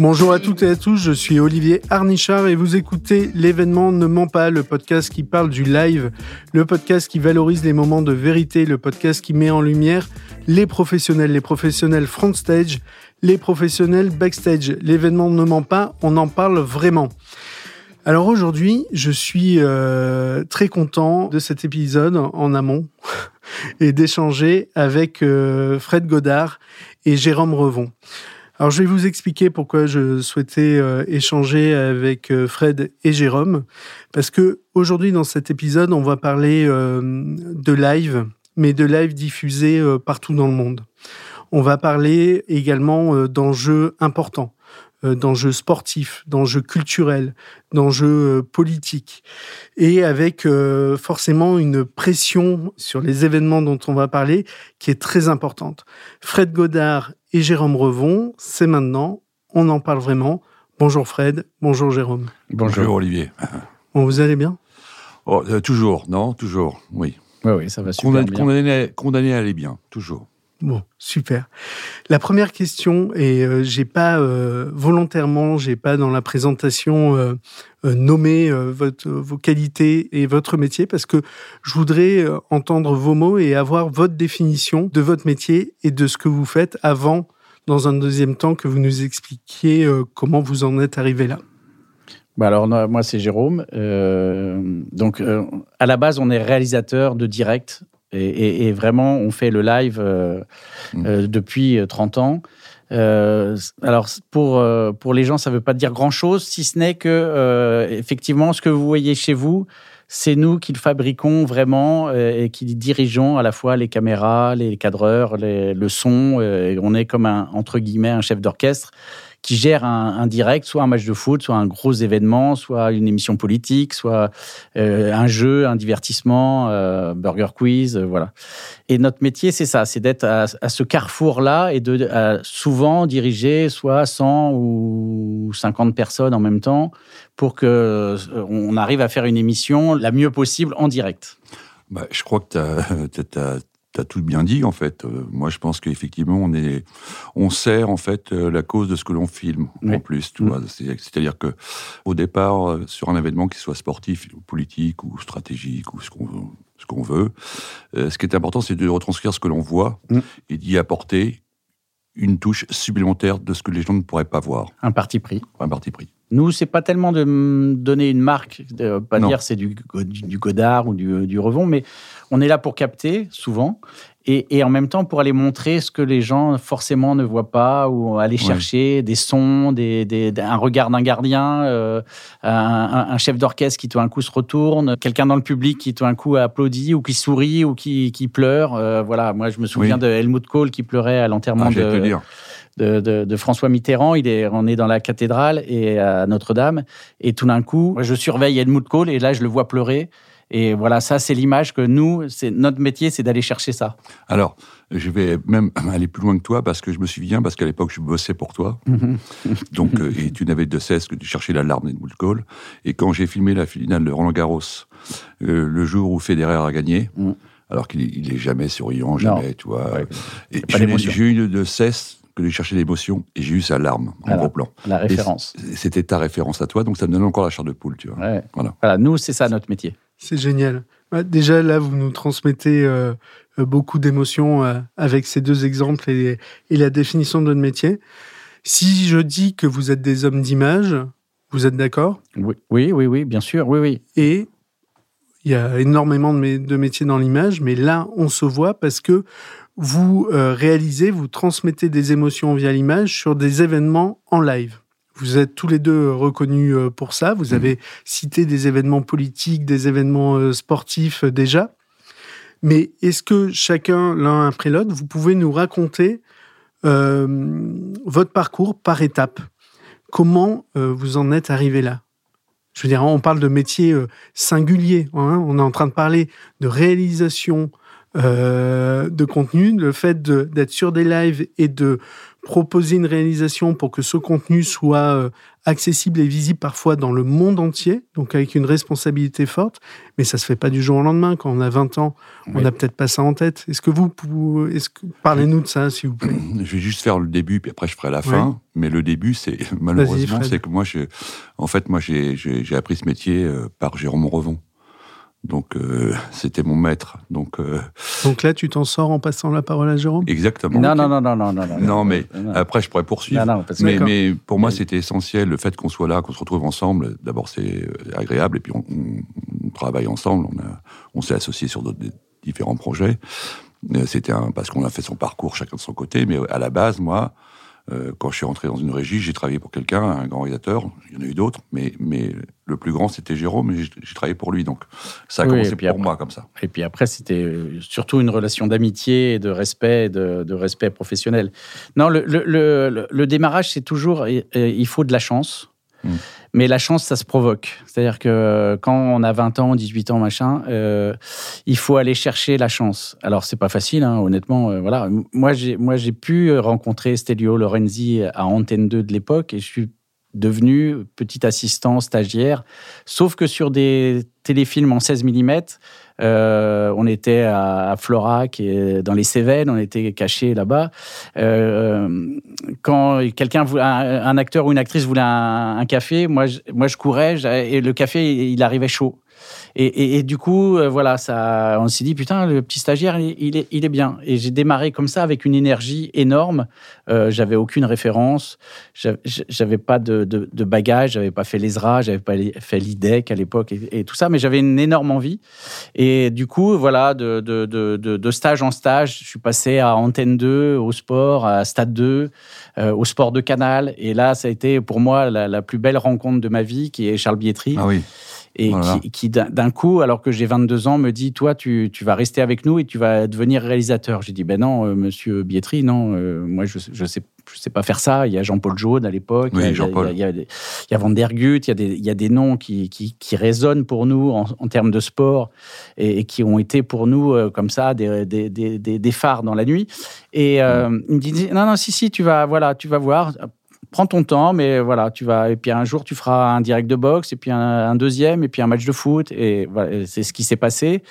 Bonjour à toutes et à tous, je suis Olivier Arnichard et vous écoutez L'événement ne ment pas, le podcast qui parle du live, le podcast qui valorise les moments de vérité, le podcast qui met en lumière les professionnels, les professionnels front stage, les professionnels backstage. L'événement ne ment pas, on en parle vraiment. Alors aujourd'hui, je suis euh, très content de cet épisode en amont et d'échanger avec euh, Fred Godard et Jérôme Revon. Alors je vais vous expliquer pourquoi je souhaitais euh, échanger avec Fred et Jérôme, parce que aujourd'hui dans cet épisode, on va parler de live, mais de live diffusé partout dans le monde. On va parler également d'enjeux importants euh, d'enjeux sportifs, d'enjeux culturels, d'enjeux euh, politiques, et avec euh, forcément une pression sur les événements dont on va parler qui est très importante. Fred Godard et Jérôme Revon, c'est maintenant, on en parle vraiment. Bonjour Fred, bonjour Jérôme. Bonjour, Olivier. Bon, vous allez bien? Oh, Toujours, non Toujours, oui. Oui, oui, ça va super bien. Condamné, condamné à aller bien, toujours. Bon, super. La première question, et euh, j'ai pas euh, volontairement, j'ai pas dans la présentation euh, nommé votre, vos qualités et votre métier, parce que je voudrais entendre vos mots et avoir votre définition de votre métier et de ce que vous faites avant, dans un deuxième temps, que vous nous expliquiez comment vous en êtes arrivé là. Bah alors moi c'est Jérôme. donc à la base on est réalisateur de direct et, vraiment, on fait le live euh, mmh. euh, depuis 30 euh, ans. alors pour pour les gens, ça ne veut pas dire grand chose, si ce n'est que effectivement, ce que vous voyez chez vous, c'est nous qui le fabriquons vraiment et qui dirigeons à la fois les caméras, les cadreurs, le son. on est comme un entre guillemets un chef d'orchestre qui gère un, direct, soit un match de foot, soit un gros événement, soit une émission politique, soit euh, un jeu, un divertissement, euh, burger quiz, euh, voilà. Et notre métier, c'est ça, c'est d'être à, ce carrefour-là et de souvent diriger soit 100 ou 50 personnes en même temps pour que on arrive à faire une émission la mieux possible en direct. Bah, je crois que tu as, tu as tout bien dit en fait. Euh, moi, je pense qu'effectivement, on est, on sert en fait euh, la cause de ce que l'on filme en plus. Tu mm. vois, c'est-à-dire que au départ, euh, sur un événement qui soit sportif, politique ou stratégique ou ce qu'on ce qu'on veut, ce qui est important, c'est de retranscrire ce que l'on voit mm. et d'y apporter une touche supplémentaire de ce que les gens ne pourraient pas voir. Un parti pris. Un parti pris. Nous, c'est pas tellement de donner une marque, de pas dire c'est du, du, Godard ou du, du, Revon, mais on est là pour capter souvent. Et, en même temps pour aller montrer ce que les gens forcément ne voient pas ou aller chercher des sons, des, un regard d'un gardien, euh, un, chef d'orchestre qui tout d'un coup se retourne, quelqu'un dans le public qui tout d'un coup applaudit ou qui sourit ou qui, pleure. Euh, voilà, moi je me souviens de Helmut Kohl qui pleurait à l'enterrement ah, de, de, François Mitterrand. Il est, on est dans la cathédrale et à Notre-Dame et tout d'un coup, je surveille Helmut Kohl et là je le vois pleurer. Et voilà, ça, c'est l'image que nous, c'est notre métier, c'est d'aller chercher ça. Alors, je vais même aller plus loin que toi parce que je me souviens, parce qu'à l'époque, je bossais pour toi. Donc, euh, et tu n'avais de cesse que de chercher l'alarme des Call. Et quand j'ai filmé la finale de Roland Garros, euh, le jour où Federer a gagné, mhm. alors qu'il est jamais souriant, jamais, tu vois. et j'ai eu de cesse que de chercher l'émotion, et j'ai eu sa larme en gros plan. La référence. C'était ta référence à toi, donc ça me donne encore la chair de poule, tu vois. Voilà. voilà. Nous, c'est ça notre métier. C'est génial. Déjà, là, vous nous transmettez euh, euh, beaucoup d'émotions euh, avec ces deux exemples et, la définition de notre métier. Si je dis que vous êtes des hommes d'image, vous êtes d'accord? Oui, oui, oui, oui, bien sûr, oui, oui. Et il y a énormément de, de métiers dans l'image, mais là, on se voit parce que vous réalisez, vous transmettez des émotions via l'image sur des événements en live. Vous êtes tous les deux reconnus euh, pour ça. Vous avez mmh. cité des événements politiques, des événements euh, sportifs euh, déjà. Mais est-ce que chacun, l'un après l'autre, vous pouvez nous raconter votre parcours par étapes? Comment vous en êtes arrivé là? Je veux dire, on parle de métiers singuliers. Hein. on est en train de parler de réalisation de contenu, le fait d'être sur des lives et de proposer une réalisation pour que ce contenu soit euh, accessible et visible parfois dans le monde entier, donc avec une responsabilité forte, mais ça se fait pas du jour au lendemain. Quand on a 20 ans, on n'a peut-être pas ça en tête. Est-ce que vous, est-ce que parlez-nous de ça, s'il vous plaît Je vais juste faire le début, puis après je ferai la fin. Mais le début, c'est malheureusement, c'est que moi, je, en fait, moi, j'ai appris ce métier euh, par Jérôme Revon. Donc euh, c'était mon maître. Donc, euh, Donc là, tu t'en sors en passant la parole à Jérôme? Exactement. Non, non, non, non, non, non. Non, mais après, je pourrais poursuivre. mais, mais, pour moi, c'était essentiel le fait qu'on soit là, qu'on se retrouve ensemble. D'abord, c'est euh, agréable, et puis on, travaille ensemble. On, a, on s'est associés sur d'autres différents projets. C'était parce qu'on a fait son parcours chacun de son côté, mais à la base, moi, euh, quand je suis rentré dans une régie, j'ai travaillé pour quelqu'un, un grand réalisateur. Il y en a eu d'autres, mais, mais le plus grand, c'était Jérôme, et j'ai travaillé pour lui. Donc, ça a commencé pour moi comme ça. Et puis après, c'était euh, surtout une relation d'amitié et de respect, de, de, respect professionnel. Non, le, le, le, démarrage, c'est toujours, il faut de la chance. Hmm. Mais la chance, ça se provoque. C'est-à-dire que quand on a 20 ans, 18 ans, machin, euh, il faut aller chercher la chance. Alors, c'est pas facile, hein, honnêtement. Euh, voilà. Moi, j'ai, moi, j'ai pu rencontrer Stelio Lorenzi à Antenne 2 de l'époque et je suis devenu petit assistant, stagiaire. Sauf que sur des téléfilms en 16 mm, euh, on était à, Florac et dans les Cévennes, on était cachés là-bas. Euh, quand quelqu'un, un, un, acteur ou une actrice voulait un, un café, moi je, moi je courais et le café il arrivait chaud. Et, du coup, euh, voilà, ça, on s'est dit, putain, le petit stagiaire, il, est, il est, bien. Et j'ai démarré comme ça avec une énergie énorme. Euh, j'avais aucune référence, j'avais pas de, de, de bagage, j'avais pas fait l'ESRA, j'avais pas fait l'IDEC à l'époque et, tout ça, mais j'avais une énorme envie. Et du coup, voilà, de, stage en stage, je suis passé à Antenne 2, au sport, à Stade 2, euh, au sport de Canal. Et là, ça a été pour moi la, la, plus belle rencontre de ma vie, qui est Charles Bietri. Ah oui et qui, d'un coup, alors que j'ai 22 ans, me dit Toi, tu, vas rester avec nous et tu vas devenir réalisateur. J'ai dit Ben non, euh, monsieur Bietri, non, euh, moi, je ne sais, je sais pas faire ça. Il y a Jean-Paul Jaune à l'époque, il, il, y a Van der Gut, il y a des, il y a des noms qui, qui, résonnent pour nous en, termes de sport et, qui ont été pour nous, euh, comme ça, des, des, des, phares dans la nuit. Et il me dit Non, non, si, si, tu vas, voilà, tu vas voir prends ton temps, mais voilà, tu vas. Et puis un jour, tu feras un direct de boxe, et puis un, deuxième, et puis un match de foot. Et voilà, c'est ce qui s'est passé.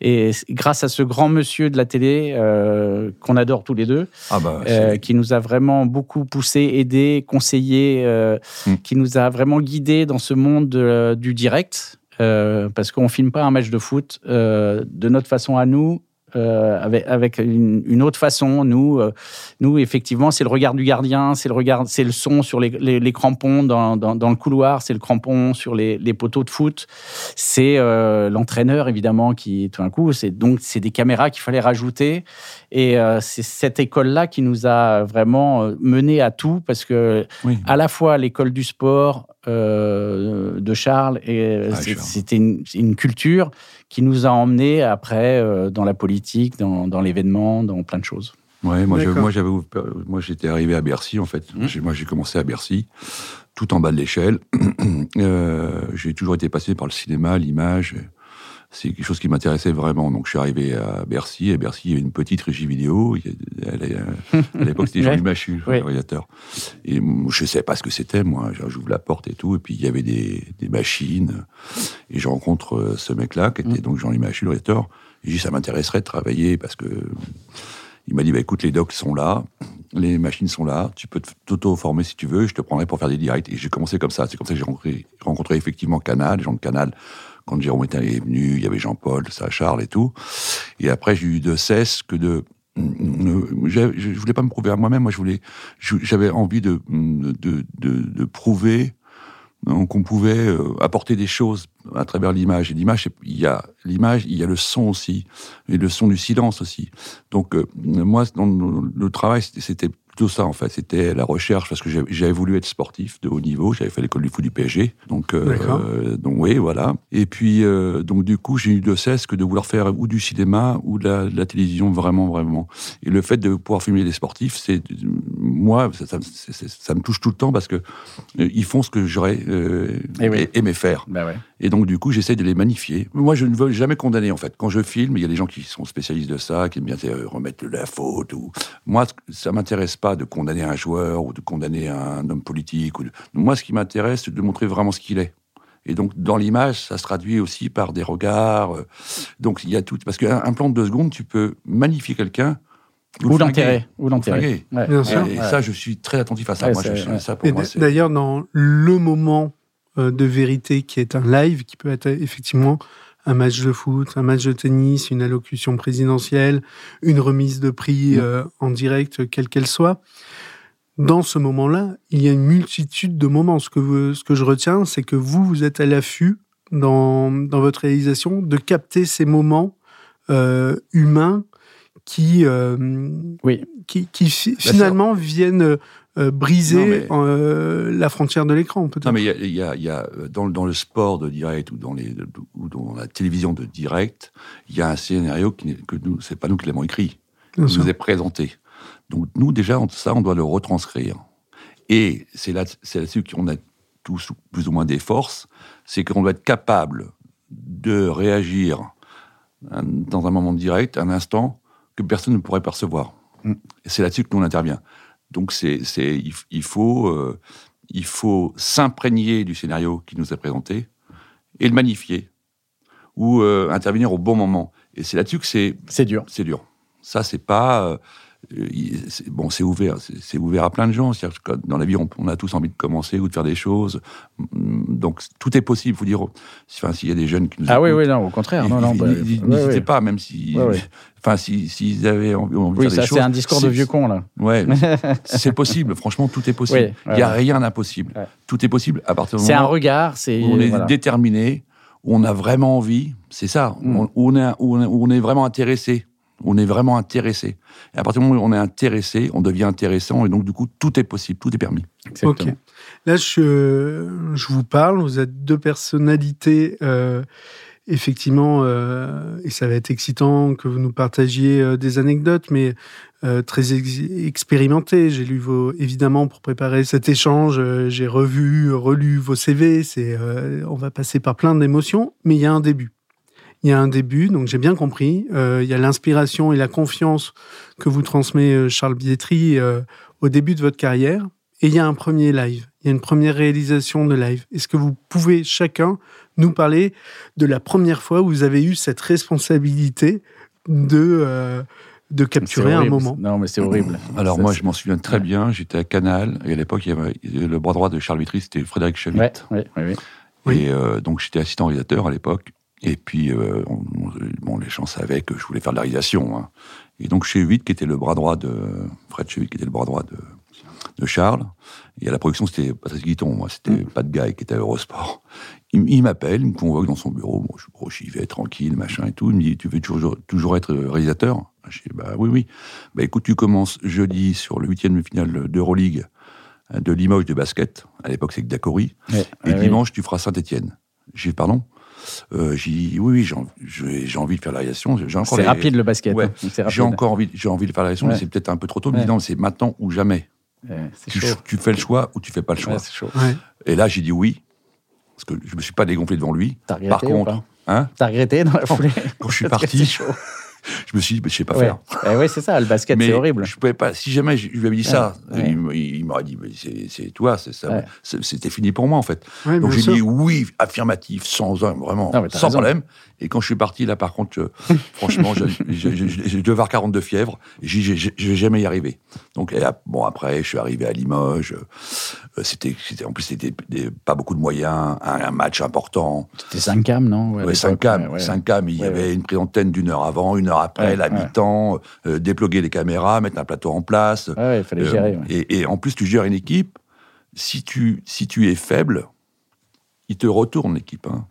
Et grâce à ce grand monsieur de la télé euh, qu'on adore tous les deux, ah bah, euh, qui nous a vraiment beaucoup poussé, aidé, conseillé, euh, hmm. qui nous a vraiment guidé dans ce monde du direct. parce qu'on filme pas un match de foot de notre façon à nous, euh, avec, avec une, autre façon. Nous, euh, nous effectivement, c'est le regard du gardien, c'est le regard, c'est le son sur les, les, crampons dans, dans, dans, le couloir, c'est le crampon sur les, les, poteaux de foot, c'est euh, l'entraîneur évidemment qui, tout d'un coup, c'est donc c'est des caméras qu'il fallait rajouter. Et c'est cette école-là qui nous a vraiment mené à tout parce que à la fois l'école du sport de Charles et ah, c'était une, une culture qui nous a emmenés après euh, dans la politique, dans, dans l'événement, dans plein de choses. Ouais, moi, moi, j'avais, moi, j'étais arrivé à Bercy en fait. Mmh. Moi, j'ai commencé à Bercy, tout en bas de l'échelle. euh, j'ai toujours été passé par le cinéma, l'image c'est quelque chose qui m'intéressait vraiment. Donc je suis arrivé à Bercy. À Bercy, il y avait une petite régie vidéo. à l'époque, c'était Jean-Louis Machu, le réalisateur. Et je ne savais pas ce que c'était, moi. J'ouvre la porte et tout. Et puis il y avait des, des machines. Et je rencontre euh, ce mec-là, qui était mm. donc Jean-Louis Machu, le réalisateur. Et je dis, ça m'intéresserait de travailler parce que. Il m'a dit, bah, écoute, les docs sont là, les machines sont là, tu peux t'auto-former si tu veux, je te prendrai pour faire des directs. Et j'ai commencé comme ça. C'est comme ça que j'ai rencontré, rencontré, effectivement Canal, les gens de Canal quand Jérôme était venu, il y avait Jean-Paul, ça, Charles et tout. Et après, j'ai eu de cesse que de je voulais pas me prouver à moi-même. Moi, je voulais, j'avais envie de de, de, prouver hein, qu'on pouvait euh, apporter des choses à travers l'image. Et l'image, il y a l'image, il y a le son aussi, et le son du silence aussi. Donc, euh, moi, dans le travail, c'était tout ça en fait. C'était la recherche parce que j'avais voulu être sportif de haut niveau. J'avais fait l'école du foot du PSG. Donc, euh, donc oui, voilà. Et puis, euh, donc du coup, j'ai eu de cesse que de vouloir faire ou du cinéma ou de la, télévision, vraiment, vraiment. Et le fait de pouvoir filmer des sportifs, c'est moi, ça, me touche tout le temps parce que ils font ce que j'aurais eh aimé faire. Bah et donc, du coup, j'essaie de les magnifier. Moi, je ne veux jamais condamner, en fait. Quand je filme, il y a des gens qui sont spécialistes de ça, qui aiment bien remettre la faute. Ou... Moi, ça m'intéresse pas de condamner un joueur ou de condamner un homme politique. Ou Moi, ce qui m'intéresse, c'est de montrer vraiment ce qu'il est. Et donc, dans l'image, ça se traduit aussi par des regards. Euh, donc, il y a tout. Parce qu'un plan de deux secondes, tu peux magnifier quelqu'un. Ou l'enterrer. Ou l'enterrer. Et, ça, je suis très attentif à ça. moi, ça pour moi, D'ailleurs, dans le moment euh, de vérité qui est un live, qui peut être effectivement un match de foot, un match de tennis, une allocution présidentielle, une remise de prix mm. euh, en direct, quelle qu'elle soit dans ce moment-là, il y a une multitude de moments. Ce que, ce que je retiens, c'est que vous, vous êtes à l'affût dans, dans, votre réalisation de capter ces moments euh, humains qui, euh, oui. qui, qui finalement viennent euh, briser la frontière de l'écran, peut-être. Non, mais il y a, y a, dans, dans, le sport de direct ou dans, les, ou dans la télévision de direct, il y a un scénario qui, que nous, c'est pas nous qui l'avons écrit, qui nous est présenté. Donc nous, déjà, ça, on doit le retranscrire. Et c'est là, là-dessus qu'on a tous plus ou moins des forces, c'est qu'on doit être capable de réagir dans un moment direct, un instant, que personne ne pourrait percevoir. Mm. Et c'est là-dessus que nous, on intervient. Donc c'est, c'est, il, faut, euh, il faut s'imprégner du scénario qui nous est présenté et le magnifier ou euh, intervenir au bon moment. Et c'est là-dessus que c'est... C'est dur. C'est dur. Ça, c'est pas... Euh, bon, c'est ouvert, c'est ouvert à plein de gens. dans la vie, on, a tous envie de commencer ou de faire des choses. Mm, donc, tout est possible. Faut dire, enfin, s'il y a des jeunes qui nous ah oui, oui, non, au contraire, non, non, bah, n'hésitez pas, même si, enfin, s'ils avaient envie, de faire des choses. c'est un discours de vieux con là. Ouais, c'est possible. Franchement, tout est possible. Il n'y a rien d'impossible. Tout est possible à partir du moment. C'est un regard. C'est on est déterminé, où on a vraiment envie. C'est ça. Mm. on, est, où on est vraiment intéressé on est vraiment intéressé. Et à partir du moment où on est intéressé, on devient intéressant, et donc du coup, tout est possible, tout est permis. Ok. Là, je, je, vous parle, vous êtes deux personnalités, euh, effectivement, euh, et ça va être excitant que vous nous partagiez euh, des anecdotes, mais très expérimentées. J'ai lu vos, évidemment, pour préparer cet échange, j'ai revu, relu vos CV, c'est, on va passer par plein d'émotions, mais il y a un début il y a un début, donc j'ai bien compris. Euh, il y a l'inspiration et la confiance que vous transmet euh, Charles Bietri euh, au début de votre carrière. Et il y a un premier live, il y a une première réalisation de live. Est-ce que vous pouvez chacun nous parler de la première fois où vous avez eu cette responsabilité de, de capturer un moment? Non, mais c'est horrible. Alors moi, je m'en souviens très bien. J'étais à Canal et à l'époque, il y avait le bras droit de Charles Bietri, c'était Frédéric Chavit. oui, oui, oui. Et donc j'étais assistant réalisateur à l'époque. Et puis, euh, bon, les gens savaient que je voulais faire de la réalisation. Hein. Et donc, chez Huit, qui était le bras droit de. Fred Chevitt, qui était le bras droit de, de Charles. Et à la production, c'était Patrice Guiton, moi, c'était mm. pas de gars qui était à Eurosport. Il, m'appelle, il me convoque dans son bureau. Bon, je j'y vais tranquille, machin et tout. Il me dit Tu veux toujours, toujours être réalisateur? Je dis Bah oui, oui. Bah écoute, tu commences jeudi sur le huitième final d'Euroleague de Limoges de basket. À l'époque, c'est Dacori. et dimanche, tu feras Saint-Etienne. J'ai Pardon? Euh, j'ai dit oui, oui, j'ai envie de faire la réalisation. C'est rapide le basket. Ouais, hein, j'ai encore envie, j'ai envie de faire la réalisation, mais c'est peut-être un peu trop tôt. Mais non, c'est maintenant ou jamais. Tu, tu, fais le choix ou tu fais pas le choix. Et là, j'ai dit oui, parce que je me suis pas dégonflé devant lui. Par contre, hein T'as regretté dans la foulée Quand je suis parti, je me suis dit, je sais pas faire. Eh oui, c'est ça, le basket, c'est horrible. Je pouvais pas. Si jamais je lui avais dit ça, il, m'aurait dit, c'est toi, c'était fini pour moi en fait. Donc j'ai dit oui, affirmatif, sans vraiment, sans problème. Et quand je suis parti là, par contre, franchement, j'ai devais avoir 42 fièvres. Je vais jamais y arriver. Donc bon, après, je suis arrivé à Limoges. Euh, c'était, en plus, c'était pas beaucoup de moyens, un, match important. C'était 5 cam, non? Oui, 5 cam. 5 cam, il y avait une prise d'antenne d'une heure avant, une heure après, la mi-temps, euh, déploguer les caméras, mettre un plateau en place. il fallait gérer. Euh, et, en plus, tu gères une équipe. Si tu, si tu es faible, il te retourne l'équipe. Hein.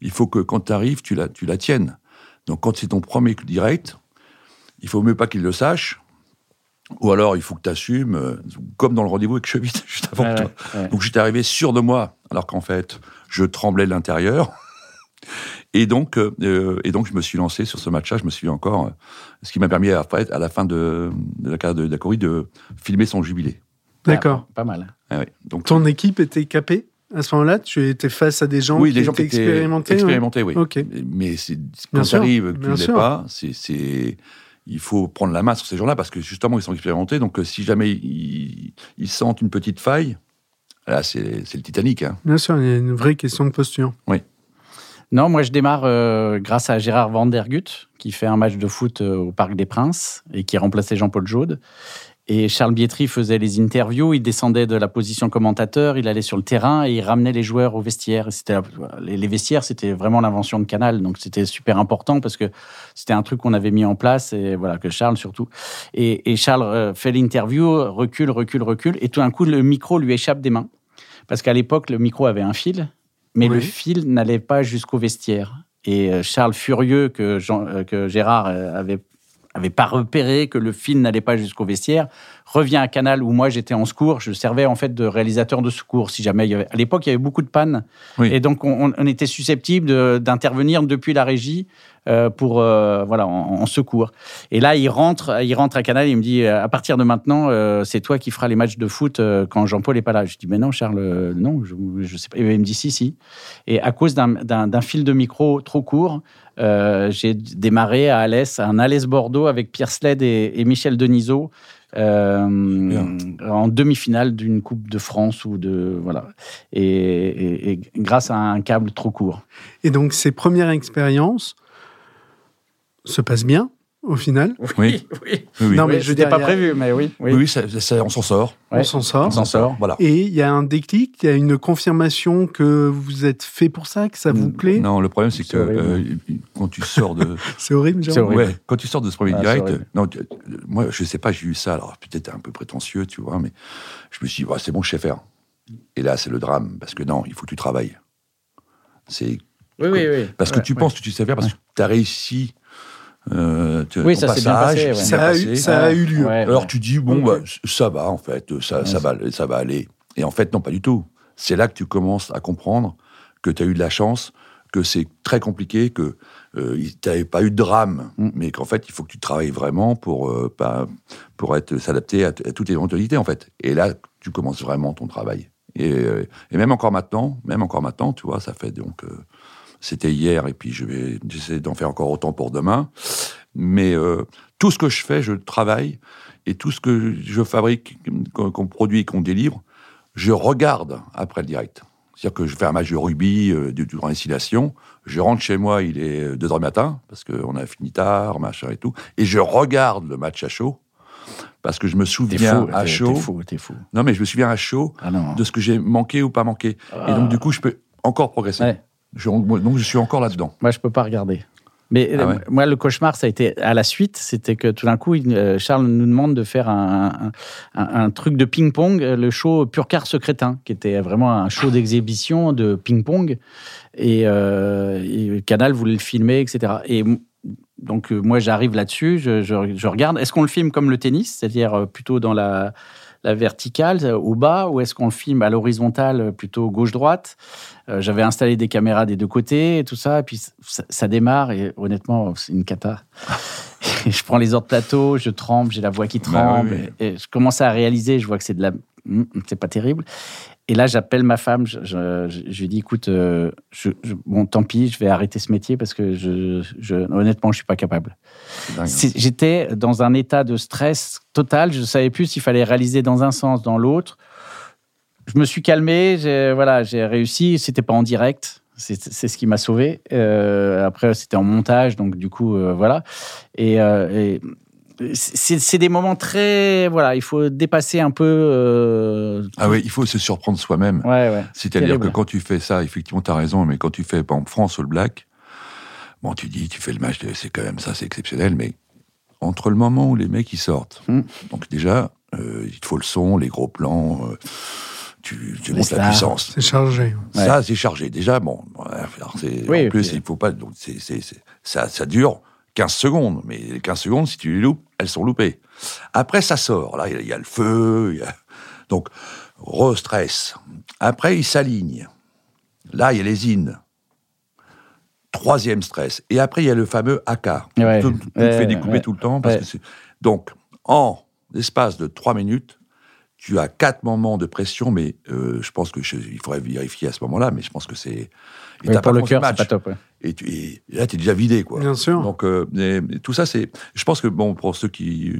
Il faut que quand tu arrives, tu la, tu la tiennes. Donc quand c'est ton premier direct, il faut mieux pas qu'il le sache. Ou alors, il faut que tu assumes, euh, comme dans le rendez-vous avec Chevit, juste avant toi. Donc, j'étais arrivé sûr de moi, alors qu'en fait, je tremblais de l'intérieur. Et donc, euh, et donc, je me suis lancé sur ce match-là. Je me suis encore, euh, ce qui m'a permis à, à la fin de, de la carrière de Dacori de filmer son jubilé. D'accord. pas mal. Ah donc, Ton équipe était capée à ce moment-là? Tu étais face à des gens oui, qui des gens étaient qui étaient expérimentés ouais expérimentés, oui. Ok. Mais quand ça arrive, que tu ne l'es pas, c'est, c'est- il faut prendre la main sur ces gens-là parce que justement, ils sont expérimentés. Donc, euh, si jamais ils, ils sentent une petite faille, là, c'est, c'est le Titanic. Hein. Bien sûr, il y a une vraie question de posture. Non, moi je démarre euh, grâce à Gérard Van der Gut, qui fait un match de foot euh, au Parc des Princes et qui remplaçait Jean-Paul Jaude. Et Charles Bietri faisait les interviews, il descendait de la position commentateur, il allait sur le terrain et il ramenait les joueurs au vestiaire. Les vestiaires, c'était vraiment l'invention de Canal, donc c'était super important parce que c'était un truc qu'on avait mis en place et voilà que Charles surtout. Et, et Charles euh, fait l'interview, recule, recule, recule, et tout d'un coup le micro lui échappe des mains parce qu'à l'époque le micro avait un fil, mais Oui. le fil n'allait pas jusqu'au vestiaire. Et euh, Charles, furieux que, Jean- euh, que Gérard euh, avait, avait pas repéré que le fil n'allait pas jusqu'au vestiaire, revient à Canal où moi j'étais en secours. Je servais en fait de réalisateur de secours. Si jamais il y avait... À l'époque, il y avait beaucoup de pannes. Oui. Et donc, on, on était susceptible de- d'intervenir depuis la régie euh, pour, euh, voilà, en, en secours. Et là, il rentre, il rentre à Canal, il me dit, euh, à partir de maintenant, euh, c'est toi qui feras les matchs de foot quand Jean-Paul n'est pas là. Je dis, mais non, Charles, non, je, je sais pas. Et il me dit, si, si. Et à cause d'un fil de micro trop court, euh, j'ai démarré à Alès, un Alès Bordeaux avec Pierre Sled et, et Michel Denisot. euh, en demi-finale d'une Coupe de France ou de voilà et, et- et grâce à un câble trop court. Et donc, ces premières expériences se passent bien, au final. Oui. oui. Oui, oui. Non, mais Oui, je dire, pas prévu, mais oui. oui. Oui, oui, ça- ça- on s'en sort. On s'en sort. On s'en sort. Voilà. Et il y a un déclic, il y a une confirmation que vous êtes fait pour ça, que ça vous plaît? Non, le problème, c'est que euh, quand tu sors de, C'est horrible, genre. C'est horrible. ouais, quand tu sors de ce premier Ah, direct, non, tu- moi, je sais pas, j'ai eu ça. Alors peut-être un peu prétentieux, tu vois, mais je me suis dit, bah, c'est bon, je sais faire. Et là, c'est le drame, parce que non, il faut que tu travailles. C'est Oui, oui, oui. parce que Ouais, tu ouais. penses que tu sais faire, parce que tu as réussi. Euh, tu- Oui, ça s'est bien passé, ouais. Ça bien a, passé. eu, ça a eu lieu. Ouais, Alors ouais. tu dis bon bah, ça va en fait ça, Ouais, ça va ça va aller et en fait non pas du tout c'est là que tu commences à comprendre que tu as eu de la chance que c'est très compliqué que euh, tu n'avais pas eu de drame Mm. mais qu'en fait il faut que tu travailles vraiment pour euh, pas- pour être s'adapter à, à toutes les éventualités en fait et là tu commences vraiment ton travail et, euh, et même encore maintenant même encore maintenant tu vois ça fait donc euh, c'était hier et puis je vais j'essaie d'en faire encore autant pour demain mais euh, tout ce que je fais, je travaille, et tout ce que je fabrique, qu'on produit, qu'on délivre, je regarde après le direct. C'est-à-dire que je fais un match de rugby euh, du- durant l'installation, je rentre chez moi, il est 2 h du matin, parce qu'on a fini tard, machin et tout, et je regarde le match à chaud, parce que je me souviens fou, à chaud. T'es fou, t'es fou. Non, mais je me souviens à chaud Ah de ce que j'ai manqué ou pas manqué. Et donc, du coup, je peux encore progresser. Ouais. Je- donc, je suis encore là-dedans. Moi, je peux pas regarder. Mais Ah ouais. moi, le cauchemar, ça a été à la suite. C'était que tout d'un coup, euh, Charles nous demande de faire un, un- truc de ping-pong, le show Purcar Secrétin, qui était vraiment un show d'exhibition de ping-pong. Et, euh, et Canal voulait le filmer, etc. Et donc, euh, moi, j'arrive là-dessus, je, je- je regarde. Est-ce qu'on le filme comme le tennis, c'est-à-dire euh, plutôt dans la, la verticale, euh, au bas, ou est-ce qu'on le filme à l'horizontale, euh, plutôt gauche-droite? Euh, J'avais installé des caméras des deux côtés et tout ça, et puis ça, ça démarre, et honnêtement, c'est une cata. Je prends les ordres plateau, je tremble, j'ai la voix qui Bah tremble, oui, oui. et, et je commence à réaliser, je vois que c'est de la... Hum, C'est pas terrible. Et là, j'appelle ma femme, je, je, je- je lui dis, écoute, euh, je, bon, tant pis, je vais arrêter ce métier parce que je, honnêtement, je suis pas capable. Hein. J'étais dans un état de stress total. Je ne savais plus s'il fallait réaliser dans un sens, dans l'autre. Je me suis calmé. J'ai voilà, réussi. C'était pas en direct. C'est ce qui m'a sauvé. Euh, après, c'était en montage, donc du coup, euh, voilà. Et, et c'est c'est des moments très voilà. Il faut dépasser un peu. euh, Ah oui, il faut se surprendre soi-même. Ouais, ouais. C'est-à-dire que quand tu fais ça, effectivement, tu as raison, mais quand tu fais, par exemple, France All Black, bon, tu dis, tu fais le match, c'est quand même ça, c'est exceptionnel, mais entre le moment où les mecs ils sortent, Mm. donc déjà, euh, il te faut le son, les gros plans, euh, tu, montes la puissance. C'est chargé. Ouais. Ça, c'est chargé. Déjà, bon, alors c'est- Oui, en plus, il faut pas. donc c'est- ça, ça dure 15 secondes, mais les 15 secondes, si tu les loupes, elles sont loupées. Après, ça sort. Là, il y a- il y, a le feu. il y a- Donc, re-stress. Après, il s'aligne. Là, il y a les in. Troisième stress. Et après, il y a le fameux AK. Ouais. Tout, tout Ouais, fait découper ouais. tout le temps. Parce que c'est- Donc, en l'espace de trois minutes, tu as quatre moments de pression, mais euh, je pense que je- il faudrait vérifier à ce moment-là, mais je pense que c'est. pour pas le cœur, c'est pas top. Et, tu- et là, tu es déjà vidé, quoi. Bien sûr. Donc, euh, tout ça, c'est. Je pense que, bon, pour ceux qui.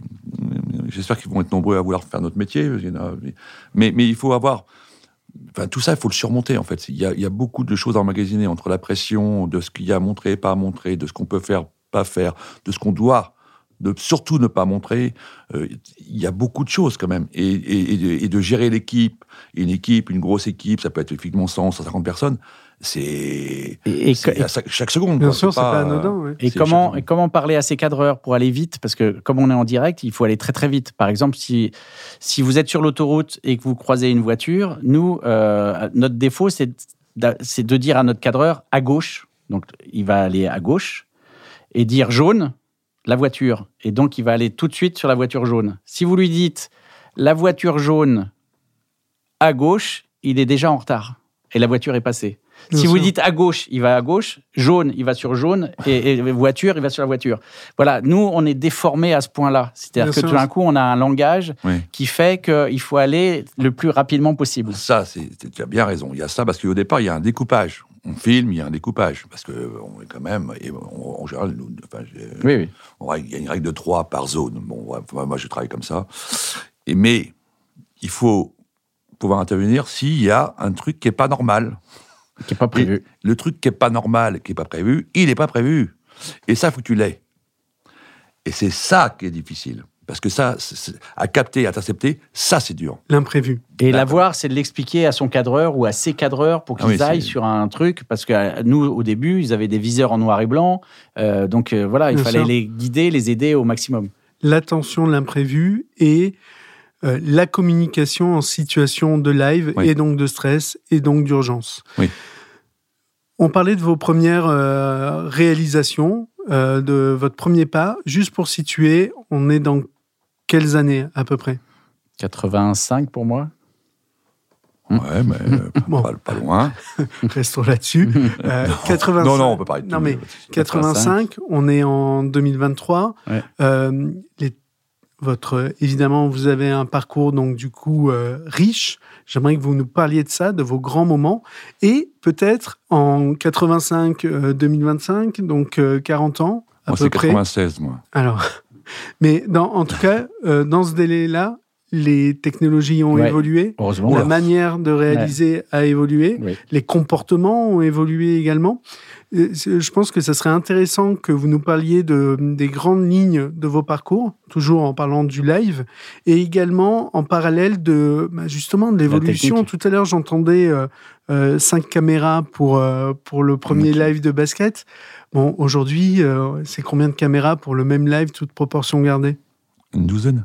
J'espère qu'ils vont être nombreux à vouloir faire notre métier. mais il faut avoir. Enfin, tout ça, il faut le surmonter, en fait. Il y, a, il y a beaucoup de choses à emmagasiner entre la pression, de ce qu'il y a à montrer, pas à montrer, de ce qu'on peut faire, pas faire, de ce qu'on doit de surtout ne pas montrer. Euh, Il y a beaucoup de choses quand même. Et, et- et de, et de gérer l'équipe, une équipe, une grosse équipe, ça peut être effectivement 100, 150 personnes, c'est chaque, seconde. Bien quoi. sûr, c'est pas anodin. ouais. Et comment, et comment parler à ces cadreurs pour aller vite? Parce que comme on est en direct, il faut aller très très vite. Par exemple, si, si vous êtes sur l'autoroute et que vous croisez une voiture, nous, euh, notre défaut, c'est de dire à notre cadreur à gauche. Donc, il va aller à gauche et dire jaune, la voiture. Et donc, il va aller tout de suite sur la voiture jaune. Si vous lui dites la voiture jaune à gauche, il est déjà en retard et la voiture est passée. Bien si vous dites à gauche, il va à gauche, jaune, il va sur jaune, et, et voiture, il va sur la voiture. Voilà, nous, on est déformés à ce point-là. C'est-à-dire que sûr. tout d'un coup, on a un langage Oui. qui fait qu'il faut aller le plus rapidement possible. Ça, c'est- c'est- tu as bien raison. Il y a ça parce qu'au départ, il y a un découpage. On filme, il y a un découpage. Parce que euh, on est quand même. et on- en général, nous, enfin, j'ai- Oui, oui. on règle- il y a une règle de 3 par zone. Bon, enfin, moi, je travaille comme ça. Et, mais il faut pouvoir intervenir s'il y a un truc qui n'est pas normal. Qui n'est pas prévu. Le truc qui n'est pas normal, qui n'est pas prévu, il n'est pas prévu. Et ça, faut que tu l'aies. Et c'est ça qui est difficile. Parce que ça, à capter, à intercepter, ça, c'est dur. L'imprévu. Et l'avoir, c'est de l'expliquer à son cadreur ou à ses cadreurs pour Ah qu'ils oui, aillent sur un truc. Parce que euh, nous, au début, ils avaient des viseurs en noir et blanc. Euh, donc euh, voilà, il Bien fallait sûr. les guider, les aider au maximum. L'attention, l'imprévu et euh, la communication en situation de live Oui. et donc de stress et donc d'urgence. Oui. On parlait de vos premières euh, réalisations, euh, de votre premier pas. Juste pour situer, on est dans quelles années à peu près? 85 pour moi. Ouais, mais euh, Bon. pas, pas loin. Restons là-dessus. Euh, 85. Non, non, on peut parler de Non, mais euh, 85, on est en 2023. Ouais. Euh, les- votre, évidemment, vous avez un parcours donc du coup euh, riche. J'aimerais que vous nous parliez de ça, de vos grands moments, et peut-être en 85, euh, 2025, donc euh, 40 ans à Moi, peu c'est près. 96, moi. Alors, mais dans, en tout cas, euh, dans ce délai-là, les technologies ont Ouais. évolué, Heureusement. la manière de réaliser a évolué Oui. les comportements ont évolué également. Euh, Je pense que ça serait intéressant que vous nous parliez de, des grandes lignes de vos parcours, toujours en parlant du live, et également en parallèle de bah, justement de l'évolution. Tout à l'heure, j'entendais euh, euh, cinq caméras pour, euh, pour le premier live de basket. Bon, aujourd'hui, euh, c'est combien de caméras pour le même live, toute proportion gardée? Une douzaine.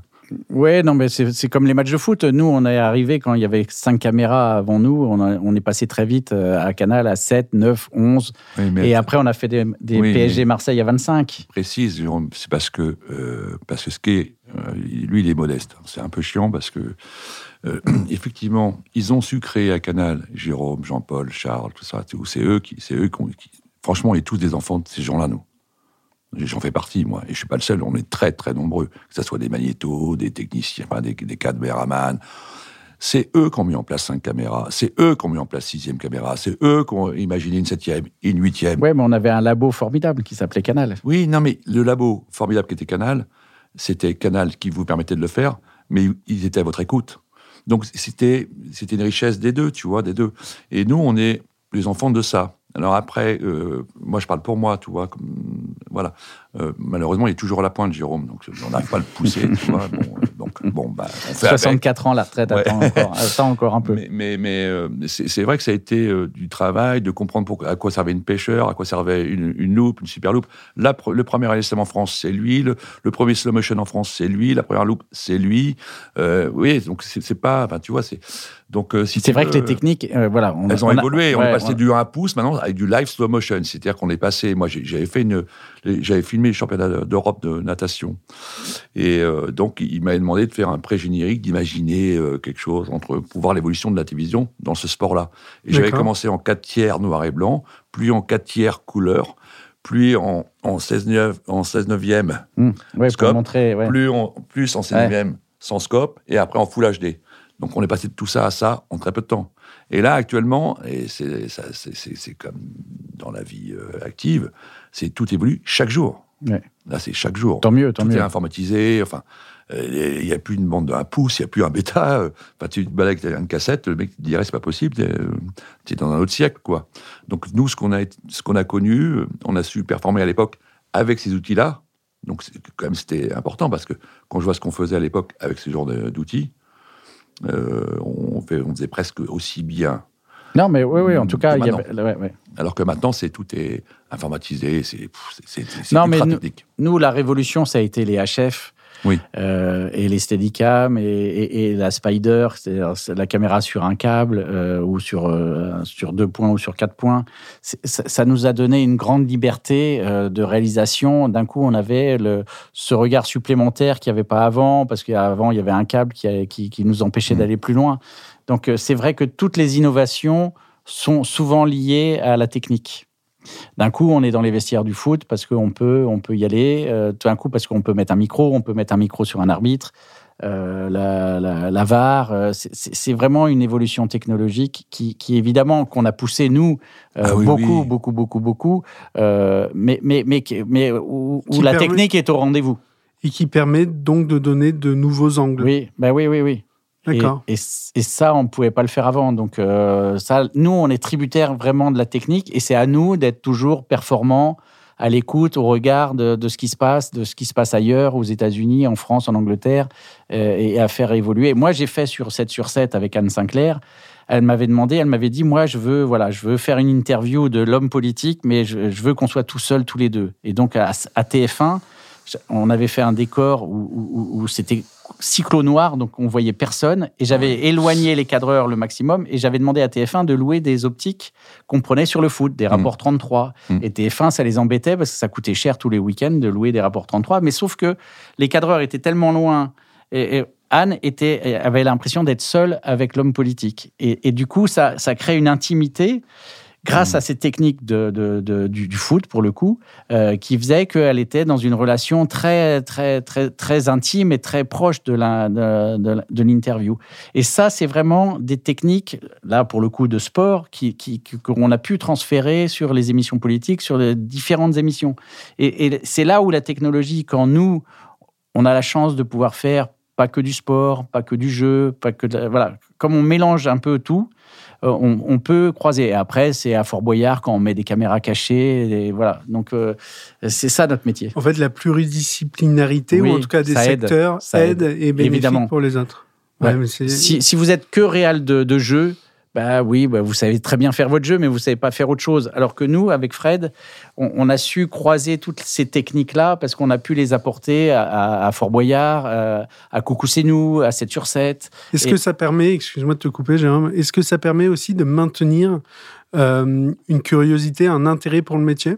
Ouais, non, mais c'est c'est comme les matchs de foot. Nous, on est arrivé quand il y avait cinq caméras avant nous. On, a- on est passé très vite euh, à Canal à 7, 9, 11. Oui, mais Et après, on a fait des, des Oui, PSG Marseille à 25. précise, Jérôme, c'est parce que, euh, parce que ce qui est, euh, lui, il est modeste. C'est un peu chiant parce que, euh, effectivement, ils ont su créer à Canal, Jérôme, Jean-Paul, Charles, tout ça. C'est eux qui, c'est eux qui, ont- qui- franchement, on est tous des enfants de ces gens-là, nous. J'en fais partie, moi, et je suis pas le seul. On est très, très nombreux, que ce soit des magnétos, des techniciens, enfin, des, des caméramans. C'est eux qui ont mis en place cinq caméras. C'est eux qui ont mis en place sixième caméra. C'est eux qui ont imaginé une septième, une huitième. Ouais, mais on avait un labo formidable qui s'appelait Canal. Oui, non, mais le labo formidable qui était Canal, c'était Canal qui vous permettait de le faire, mais ils étaient à votre écoute. Donc c'était une richesse des deux, tu vois, des deux. Et nous, on est les enfants de ça. Alors après, euh, moi je parle pour moi, tu vois, comme, voilà. Euh, malheureusement, il est toujours à la pointe, Jérôme, donc on n'arrive pas à le pousser, tu vois. Bon, euh, donc bon, bah, on fait avec. 64 ans, la retraite Ouais. attend, encore, attend encore un peu. Mais, mais, mais, euh, c'est vrai que ça a été euh, du travail, de comprendre à quoi servait une pêcheur, à quoi servait une, une loupe, une super loupe. Le premier LSM en France, c'est lui. Le, le premier slow motion en France, c'est lui. La première loupe, c'est lui. Euh, oui, donc c'est pas. Enfin, tu vois, c'est. Donc, euh, si C'est vrai que les techniques, euh, voilà. on- elles ont on a- évolué. on est passé du 1 pouce maintenant avec du live slow motion. C'est-à-dire qu'on est passé. Moi, j'avais fait une. J'avais filmé les championnats d'Europe de natation. Et euh, donc, il m'avait demandé de faire un pré-générique, d'imaginer euh, quelque chose entre pour voir l'évolution de la télévision dans ce sport-là. Et j'avais commencé en 4 tiers noir et blanc, puis en 4 tiers couleur, puis en, en 16 9 en 16 neuvième mmh, scope, montrer, plus, en, plus en 16 neuvième sans scope, et après en Full HD. Donc on est passé de tout ça à ça en très peu de temps. Et là, actuellement, et c'est comme dans la vie euh, active, c'est tout évolue chaque jour. Là, c'est chaque jour. Tant mieux, tant tout mieux. est informatisé. Enfin, euh, il n'y a plus une bande d'un pouce, il n'y a plus un bêta. Euh, enfin, tu te balades avec une cassette, le mec dirait c'est pas possible, tu es dans un autre siècle, quoi. Donc nous, ce qu'on a, ce qu'on a connu, on a su performer à l'époque avec ces outils-là. Donc quand même, c'était important parce que quand je vois ce qu'on faisait à l'époque avec ce genre d'outils, euh, on, fait, on faisait presque aussi bien. Non, mais oui, oui, en tout cas, il y alors que maintenant, c'est tout est informatisé, c'est ultra mais technique. Nous, la révolution, ça a été les HF oui. Euh, et les Steadicam et, et, la Spider, c'est-à-dire la caméra sur un câble euh, ou sur, euh, sur deux points ou sur quatre points. Ça, nous a donné une grande liberté de réalisation. D'un coup, on avait le, ce regard supplémentaire qu'il n'y avait pas avant, parce qu'avant, il y avait un câble qui, qui, qui nous empêchait mmh. d'aller plus loin. Donc, c'est vrai que toutes les innovations sont souvent liées à la technique. D'un coup, on est dans les vestiaires du foot parce qu'on peut, on peut y aller. Euh, tout d'un coup, parce qu'on peut mettre un micro, on peut mettre un micro sur un arbitre. Euh, la, VAR, euh, c'est vraiment une évolution technologique qui, évidemment, qu'on a poussé nous ah beaucoup, beaucoup, beaucoup, beaucoup, mais, mais, mais, mais où, la technique est au rendez-vous. Et qui permet donc de donner de nouveaux angles. Oui, ben oui, oui, oui. D'accord. Et, ça, on ne pouvait pas le faire avant. Donc, euh, ça, nous, on est tributaire vraiment de la technique et c'est à nous d'être toujours performants, à l'écoute, au regard de, ce qui se passe, de ce qui se passe ailleurs, aux États-Unis, en France, en Angleterre, euh, et à faire évoluer. Moi, j'ai fait sur 7 sur 7 avec Anne Sinclair. Elle m'avait demandé, elle m'avait dit, moi, je veux, voilà, je veux faire une interview de l'homme politique, mais je, veux qu'on soit tout seuls, tous les deux. Et donc, à, à TF1, on avait fait un décor où, c'était cyclo noir, donc on voyait personne. Et j'avais éloigné les cadreurs le maximum. Et j'avais demandé à TF1 de louer des optiques qu'on prenait sur le foot, des rapports 33. Mmh. mmh. Et TF1, ça les embêtait parce que ça coûtait cher tous les week-ends de louer des rapports 33. Mais sauf que les cadreurs étaient tellement loin. Et, Anne était, avait l'impression d'être seule avec l'homme politique. Et, du coup, ça, ça crée une intimité grâce mmh. à ces techniques de, du, foot, pour le coup, euh, qui faisaient qu'elle était dans une relation très, très, très, très intime et très proche de, l'interview. Et ça, c'est vraiment des techniques, là, pour le coup, de sport, qui, qu'on a pu transférer sur les émissions politiques, sur les différentes émissions. Et, et c'est là où la technologie, quand nous, on a la chance de pouvoir faire pas que du sport, pas que du jeu, pas que voilà, comme on mélange un peu tout, euh, on, peut croiser. après, c'est à Fort Boyard quand on met des caméras cachées. Et voilà. Donc, euh, c'est ça notre métier. En fait, la pluridisciplinarité, ou en tout cas des secteurs, aide, et bénéfique Évidemment. pour les autres. si, vous êtes que réel de jeu, bah oui, bah vous savez très bien faire votre jeu, mais vous savez pas faire autre chose. Alors que nous, avec Fred, on, a su croiser toutes ces techniques-là parce qu'on a pu les apporter à, Fort Boyard, euh, à, Coucou c'est nous, à 7 sur 7. Est-ce que ça permet, excuse-moi de te couper, Jérôme, est-ce que ça permet aussi de maintenir euh, une curiosité, un intérêt pour le métier?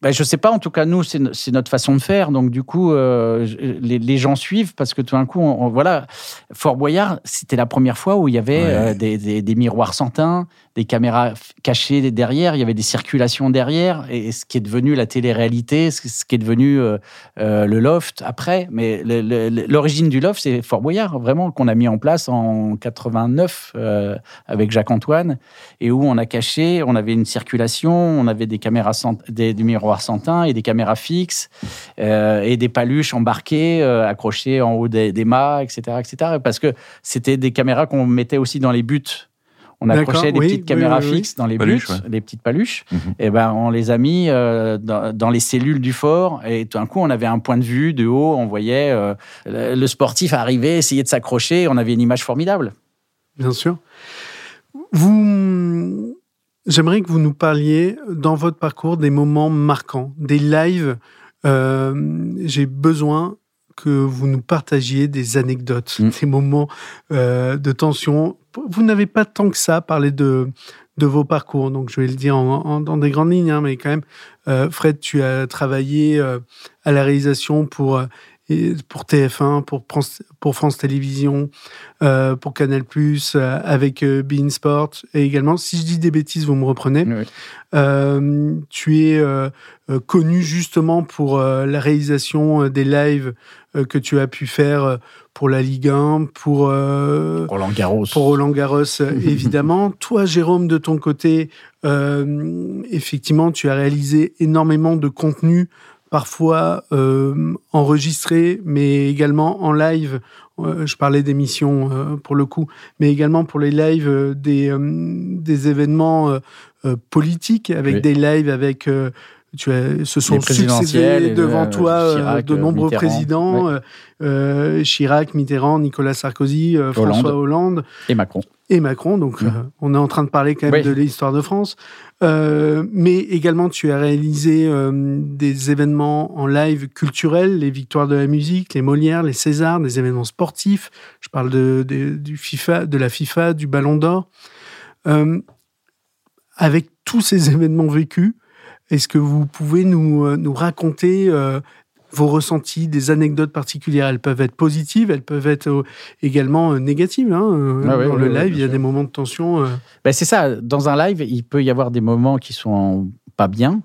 Ben, je sais pas, en tout cas, nous, c'est notre façon de faire. Donc, du coup, euh, les, gens suivent parce que tout d'un coup, voilà, Fort Boyard, c'était la première fois où il y avait euh, des, des, des, miroirs sans teint, des caméras cachées derrière, il y avait des circulations derrière, et ce qui est devenu la télé-réalité, ce qui est devenu euh, le loft après. Mais l'origine du loft, c'est Fort Boyard, vraiment, qu'on a mis en place en 89 euh, avec Jacques-Antoine, et où on a caché, on avait une circulation, on avait des caméras sans, des, miroirs sans teint et des caméras fixes, et des paluches embarquées, accrochées en haut des, des mâts, etc., etc. Parce que c'était des caméras qu'on mettait aussi dans les buts on accrochait des petites caméras fixes dans les buts, des petites paluches. Mhm. Et ben, on les a mis euh, dans, les cellules du fort. Et tout d'un coup, on avait un point de vue de haut. On voyait euh, le sportif arriver, essayer de s'accrocher. On avait une image formidable. Bien sûr. Vous, j'aimerais que vous nous parliez dans votre parcours des moments marquants, des lives. Euh, j'ai besoin que vous nous partagiez des anecdotes, mm. des moments de tension vous n'avez pas tant que ça parlé de, de vos parcours, donc je vais le dire en, dans des grandes lignes, hein, mais quand même, euh, Fred, tu as travaillé euh, à la réalisation pour euh, pour TF1, pour France, pour France Télévisions, euh, pour Canal+, euh, avec euh, Bein Sport, et également, si je dis des bêtises, vous me reprenez. tu es connu justement pour la réalisation des lives que tu as pu faire pour la Ligue 1, pour Roland Garros, pour Roland Garros évidemment. Toi, Jérôme, de ton côté, effectivement, tu as réalisé énormément de contenu parfois euh, enregistré, mais également en live. Euh, je parlais d'émissions euh, pour le coup, mais également pour les lives des, des événements politiques, avec des lives avec tu as, se sont succédés devant toi de nombreux présidents, Chirac, Mitterrand, Nicolas Sarkozy, François Hollande. Et Macron. Et Macron, donc on est en train de parler quand même de l'histoire de France. Euh, mais également, tu as réalisé euh, des événements en live culturels, les victoires de la musique, les Molières, les Césars, des événements sportifs. Je parle de, du FIFA, de la FIFA, du Ballon d'Or. Euh, avec tous ces événements vécus, est-ce que vous pouvez nous, nous raconter vos ressentis, des anecdotes particulières. Elles peuvent être positives, elles peuvent être euh, également euh, négatives. Hein. Euh, ah dans le live, il y a des moments de tension. Ben c'est ça. Dans un live, il peut y avoir des moments qui sont pas bien,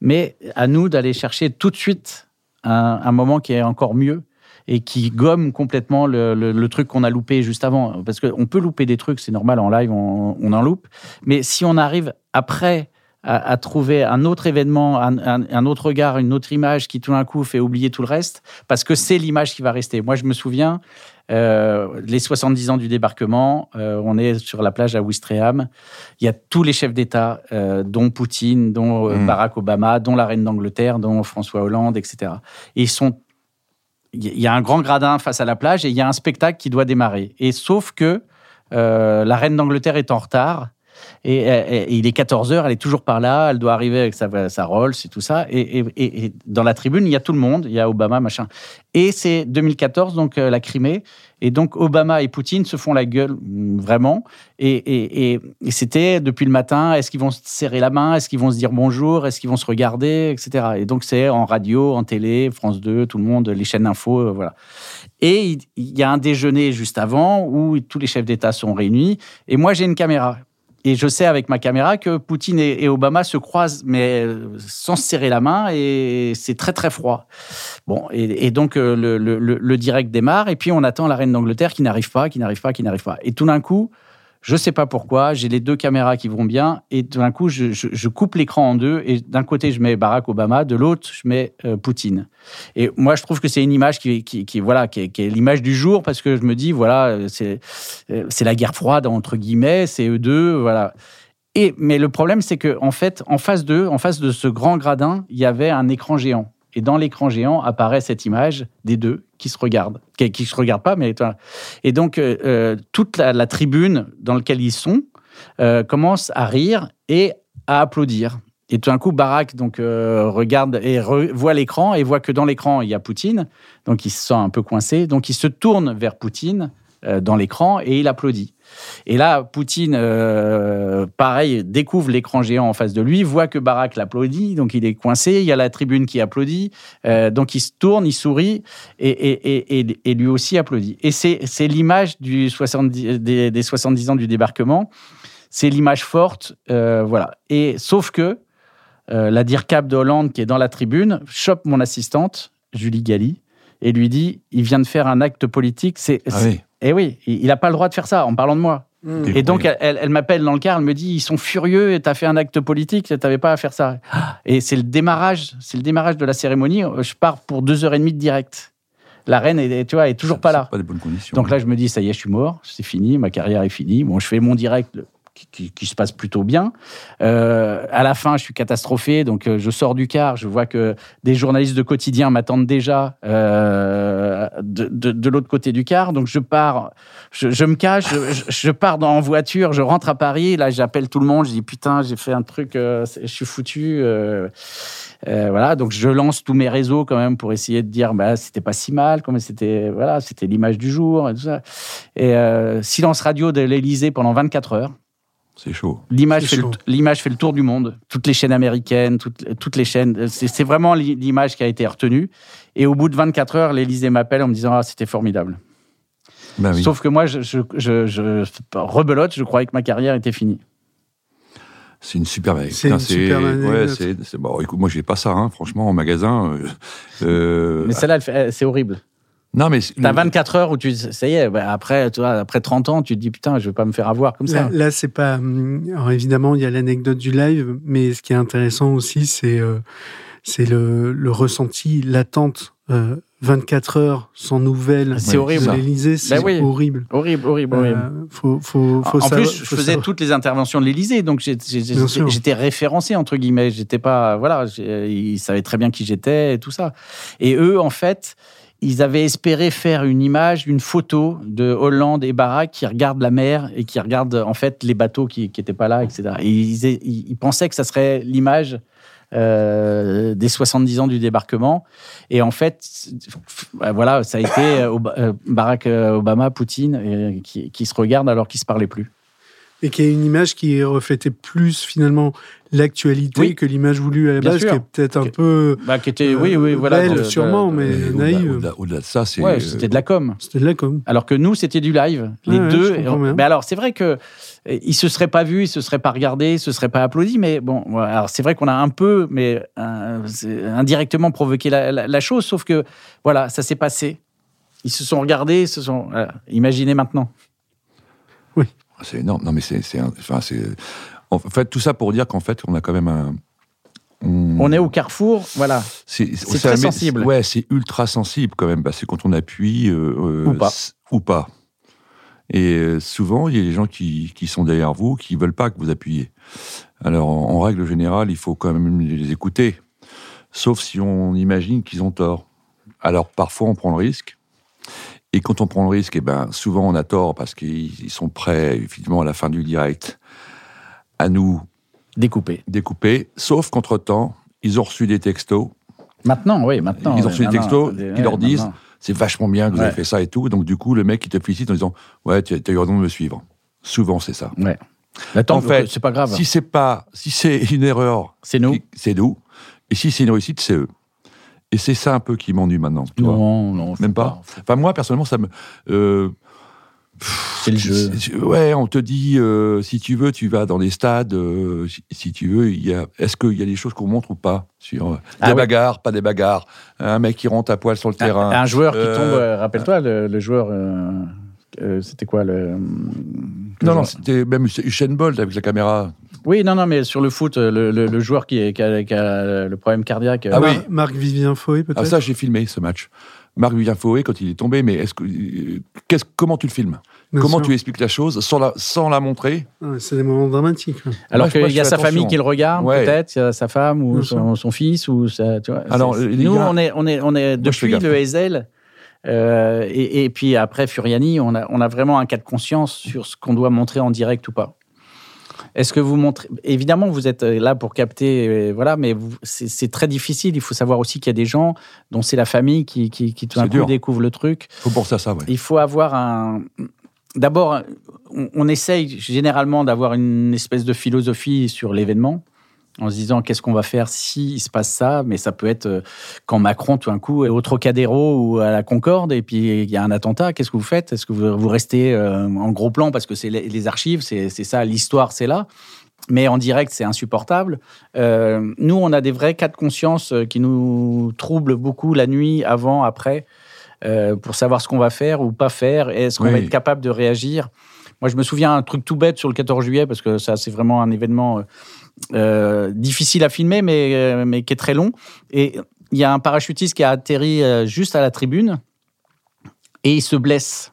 mais à nous d'aller chercher tout de suite un, moment qui est encore mieux et qui gomme complètement le, truc qu'on a loupé juste avant. Parce qu'on peut louper des trucs, c'est normal, en live, on, on, en loupe. Mais si on arrive après à, trouver un autre événement, un, autre regard, une autre image qui tout d'un coup fait oublier tout le reste, parce que c'est l'image qui va rester. Moi, je me souviens, euh, les 70 ans du débarquement, euh, on est sur la plage à Ouistreham, il y a tous les chefs d'État, euh, dont Poutine, dont mm. Barack Obama, dont la reine d'Angleterre, dont François Hollande, etc. Et ils sont il y a un grand gradin face à la plage et il y a un spectacle qui doit démarrer. Et sauf que la reine d'Angleterre est en retard et, il est 14 heures, elle est toujours par là, elle doit arriver avec sa, sa Rolls et tout ça. Et, dans la tribune, il y a tout le monde, il y a Obama, machin. Et c'est 2014, donc euh, la Crimée. Et donc Obama et Poutine se font la gueule, mm, vraiment. Et, c'était depuis le matin, est-ce qu'ils vont se serrer la main? Est-ce qu'ils vont se dire bonjour? Est-ce qu'ils vont se regarder? Etc. Et donc c'est en radio, en télé, France 2, tout le monde, les chaînes d'infos, euh, voilà. Et il y a un déjeuner juste avant où tous les chefs d'État sont réunis. Et moi, j'ai une caméra. Et je sais avec ma caméra que Poutine et, Obama se croisent, mais euh, sans se serrer la main, et c'est très très froid. Bon, et, donc euh, le, direct démarre, et puis on attend la reine d'Angleterre qui n'arrive pas, qui n'arrive pas, qui n'arrive pas. Et tout d'un coup, je sais pas pourquoi, j'ai les deux caméras qui vont bien, et d'un coup, je, coupe l'écran en deux, et d'un côté, je mets Barack Obama, de l'autre, je mets euh, Poutine. Et moi, je trouve que c'est une image qui, voilà, qui est, l'image du jour, parce que je me dis, voilà, c'est, euh, c'est la guerre froide, entre guillemets, c'est eux deux, voilà. Et, mais le problème, c'est que en fait, en face d'eux, en face de ce grand gradin, il y avait un écran géant. Et dans l'écran géant apparaît cette image des deux qui se regardent, qui ne se regardent pas, mais et donc euh, euh, toute la, tribune dans laquelle ils sont euh, commence à rire et à applaudir. Et tout d'un coup, Barack donc regarde et voit l'écran et voit que dans l'écran il y a Poutine, donc il se sent un peu coincé, donc il se tourne vers Poutine dans l'écran et il applaudit. Et là, Poutine, euh, pareil, découvre l'écran géant en face de lui, voit que Barack l'applaudit, donc il est coincé. Il y a la tribune qui applaudit, euh, donc il se tourne, il sourit et, lui aussi applaudit. Et c'est l'image des, 70 ans du débarquement. C'est l'image forte, euh, voilà. Et sauf que la DIRCAP de Hollande, qui est dans la tribune, chope mon assistante, Julie Galli, et lui dit il vient de faire un acte politique. C'est, ah eh oui, il n'a pas le droit de faire ça en parlant de moi. Mmh. Et donc, elle, m'appelle dans le car, elle me dit ils sont furieux et tu as fait un acte politique, tu n'avais pas à faire ça. Et c'est le démarrage, c'est le démarrage de la cérémonie. Je pars pour deux heures et demie de direct. La reine, est, tu vois, est toujours pas là. Pas des bonnes conditions. Donc là, je me dis ça y est, je suis mort, c'est fini, ma carrière est finie. Bon, je fais mon direct qui, se passe plutôt bien. Euh, à la fin, je suis catastrophé, donc euh, je sors du car, je vois que des journalistes de quotidien m'attendent déjà euh, de, l'autre côté du car, donc je pars, je, me cache, je, pars en voiture, je rentre à Paris, là j'appelle tout le monde, je dis putain, j'ai fait un truc, je suis foutu. voilà, donc je lance tous mes réseaux quand même pour essayer de dire, bah, c'était pas si mal, comme c'était, voilà, c'était l'image du jour et tout ça. Et silence radio de l'Elysée pendant 24 heures. C'est chaud. L'image fait. Le, l'image fait le tour du monde. Toutes les chaînes américaines, toutes, toutes les chaînes. C'est, c'est vraiment l'i- l'image qui a été retenue. Et au bout de 24 heures, l'Élysée m'appelle en me disant Ah, c'était formidable. Ben oui. Sauf que moi, je, je, je, je- rebelote, je croyais que ma carrière était finie. C'est une superbe. C'est putain, une superbe ouais, bon, écoute, moi, j'ai pas ça, hein, franchement, en magasin. euh, euh, Mais celle-là, c'est horrible. Non, mais c'est- T'as 24 heures où tu. Ça y est, bah, après, tu vois, après 30 ans, tu te dis Putain, je vais pas me faire avoir comme ça. Là, là, c'est pas. hum, Alors évidemment, il y a l'anecdote du live, mais ce qui est intéressant aussi, c'est euh, c'est le, le ressenti, l'attente. euh, 24 heures sans nouvelles. C'est Ouais, horrible. De l'Élysée, c'est Ben oui. horrible. Horrible, horrible, horrible. Euh, faut, faut, faut en savoir- plus, je faisais savoir. toutes les interventions de l'Élysée, donc j'étais référencé entre guillemets. J'étais pas, voilà, j'ai- ils savaient très bien qui j'étais et tout ça. Et eux, en fait, ils avaient espéré faire une image, une photo de Hollande et Barack qui regardent la mer et qui regardent en fait les bateaux qui n'étaient pas là, etc. Et ils, pensaient que ça serait l'image. euh, des 70 ans du débarquement et en fait euh, voilà ça a été euh, euh, Barack euh, Obama Poutine qui, qui se regardent alors qu'ils se parlaient plus Et qui est une image qui reflétait plus finalement l'actualité Oui. que l'image voulue à la Bien base, sûr. qui est peut-être un peu. Bah, qui était, Euh, oui, oui, voilà. belle, de- sûrement, de- mais- naïve. au-delà- au-delà de ça, c'est. Ouais, euh, c'était de la com. C'était de la com. Alors que nous, c'était du live. Les Ouais, deux. je comprends bien. mais alors, c'est vrai que euh, ils se seraient pas vus, ils se seraient pas regardés, ils se seraient pas applaudis. Mais bon, alors c'est vrai qu'on a un peu, mais euh, indirectement provoqué la, la- la chose. Sauf que voilà, ça s'est passé. Ils se sont regardés, ils se sont. voilà. Imaginez maintenant. C'est énorme. Non, mais c'est. c'est Enfin, c'est. En fait, tout ça pour dire qu'en fait, on a quand même un. On est au carrefour, voilà. C'est C'est très sensible. Ouais, c'est ultra sensible quand même, parce que quand on appuie. euh, euh, Ou pas. Ou pas. Et euh, souvent, il y a des gens qui, qui sont derrière vous qui veulent pas que vous appuyiez. Alors, en, en règle générale, il faut quand même les écouter. Sauf si on imagine qu'ils ont tort. Alors, parfois, on prend le risque. Et quand on prend le risque, eh ben, souvent, on a tort parce qu'ils ils sont prêts, effectivement, à la fin du direct, à nous Découpé. découper. Sauf qu'entre-temps, ils ont reçu des textos Maintenant, oui, maintenant. Ils ont reçu des textos qui leur disent c'est vachement bien que vous Ouais. avez fait ça et tout. Donc, du coup, le mec, il te félicite en disant Ouais, tu as eu raison de me suivre. Souvent, c'est ça. Ouais. Attends, En fait, c'est pas grave. Si c'est pas, si c'est une erreur, c'est nous. c'est nous. Et si c'est une réussite, c'est eux. Et c'est ça un peu qui m'ennuie maintenant. tu vois. Non, non. Même pas. Enfin, moi, personnellement, ça me. euh, C'est le jeu. Ouais, on te dit, euh, si tu veux, tu vas dans les stades, euh, si, si tu veux, il y a, est-ce qu'il y a des choses qu'on montre ou pas sur euh, Ah des bagarres, pas des bagarres, un mec qui rentre à poil sur le terrain. Un, joueur qui tombe, rappelle-toi, le, le joueur, c'était quoi le. Non, non, c'était même Usain Bolt avec la caméra. Oui, non, non, mais sur le foot, euh, le, le- le joueur qui, est- qui a, qui a le problème cardiaque. euh, Ah oui. Mar- Marc-Vivien Faué, peut-être Ah, ça, j'ai filmé ce match. Marc Vivien Faué, quand il est tombé, mais est-ce que, euh, qu'est-ce- comment tu le filmes? Bien Comment sûr. tu expliques la chose sans la, sans la montrer? Ouais, C'est des moments dramatiques. ouais. Alors qu'il y a sa attention. famille qui le regarde, Ouais. peut-être, il y a sa femme ou son, son fils ou sa, tu vois. Alors, nous, gars- on est, on est, on depuis le Hazel. Euh, et, et puis après Furiani, on a, on a vraiment un cas de conscience sur ce qu'on doit montrer en direct ou pas. Est-ce que vous montrez Évidemment, vous êtes là pour capter, euh, voilà, mais c'est très difficile. Il faut savoir aussi qu'il y a des gens dont c'est la famille qui, qui, qui tout d'un coup découvre le truc. faut penser à ça, ouais. Il faut avoir un. D'abord, on, on essaye généralement d'avoir une espèce de philosophie sur l'événement, en se disant qu'est-ce qu'on va faire si il se passe ça, mais ça peut être euh, quand Macron tout d'un coup est au Trocadéro ou à la Concorde et puis il y a un attentat, qu'est-ce que vous faites? Est-ce que vous, restez euh, en gros plan parce que c'est les, archives, c'est c'est ça, l'histoire, c'est là. Mais en direct, c'est insupportable. Euh, nous, on a des vrais cas de conscience qui nous troublent beaucoup la nuit, avant, après, euh, pour savoir ce qu'on va faire ou pas faire. et Est-ce qu'on Oui. va être capable de réagir? Moi, je me souviens un truc tout bête sur le 14 juillet, parce que ça, c'est vraiment un événement euh, difficile à filmer, mais, euh, mais qui est très long. Et il y a un parachutiste qui a atterri euh, juste à la tribune et il se blesse.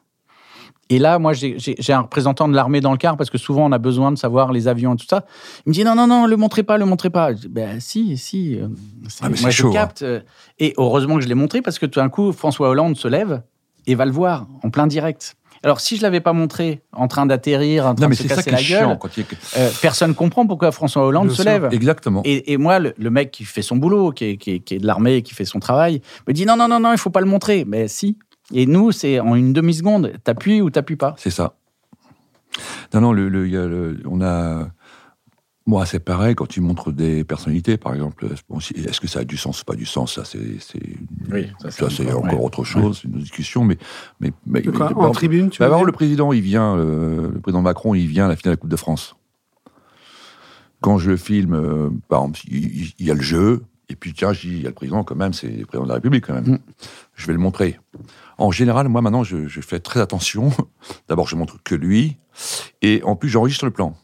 Et là, moi, j'ai un représentant de l'armée dans le car parce que souvent, on a besoin de savoir les avions et tout ça. Il me dit non, non, non, le montrez pas, le montrez pas. Je dis, ben si, si. Ah, moi, je chaud, capte. euh, Et heureusement que je l'ai montré parce que tout d'un coup, François Hollande se lève et va le voir en plein direct. Alors, si je l'avais pas montré en train d'atterrir, en train Non, mais de se ça casser la chiant. gueule, Quand il euh, personne comprend pourquoi François Hollande se lève. Exactement. Et, et moi, le, le mec qui fait son boulot, qui est, qui est- qui est de l'armée, qui fait son travail, me dit non, non, non, non, il faut pas le montrer. Mais si. Et nous, c'est en une demi-seconde, t'appuies ou t'appuies pas. C'est ça. Non, non, le, le- on a. Moi, c'est pareil quand tu montres des personnalités, par exemple. Bon, Est-ce que ça a du sens ou pas du sens Ça, c'est c'est- Oui, ça, ça, c'est c'est encore- ouais. autre chose, c'est une discussion. Mais, mais, mais, De quoi mais- En tribune, tu bah, dire le président, il vient, euh, le président Macron, il vient à la finale de la Coupe de France. Quand je filme, euh, par exemple, il, y a le jeu, et puis tiens, je dis, il y a le président quand même, c'est le président de la République quand même. Mm. Je vais le montrer. En général, moi maintenant, je, je fais très attention. D'abord, je montre que lui, et en plus, j'enregistre le plan.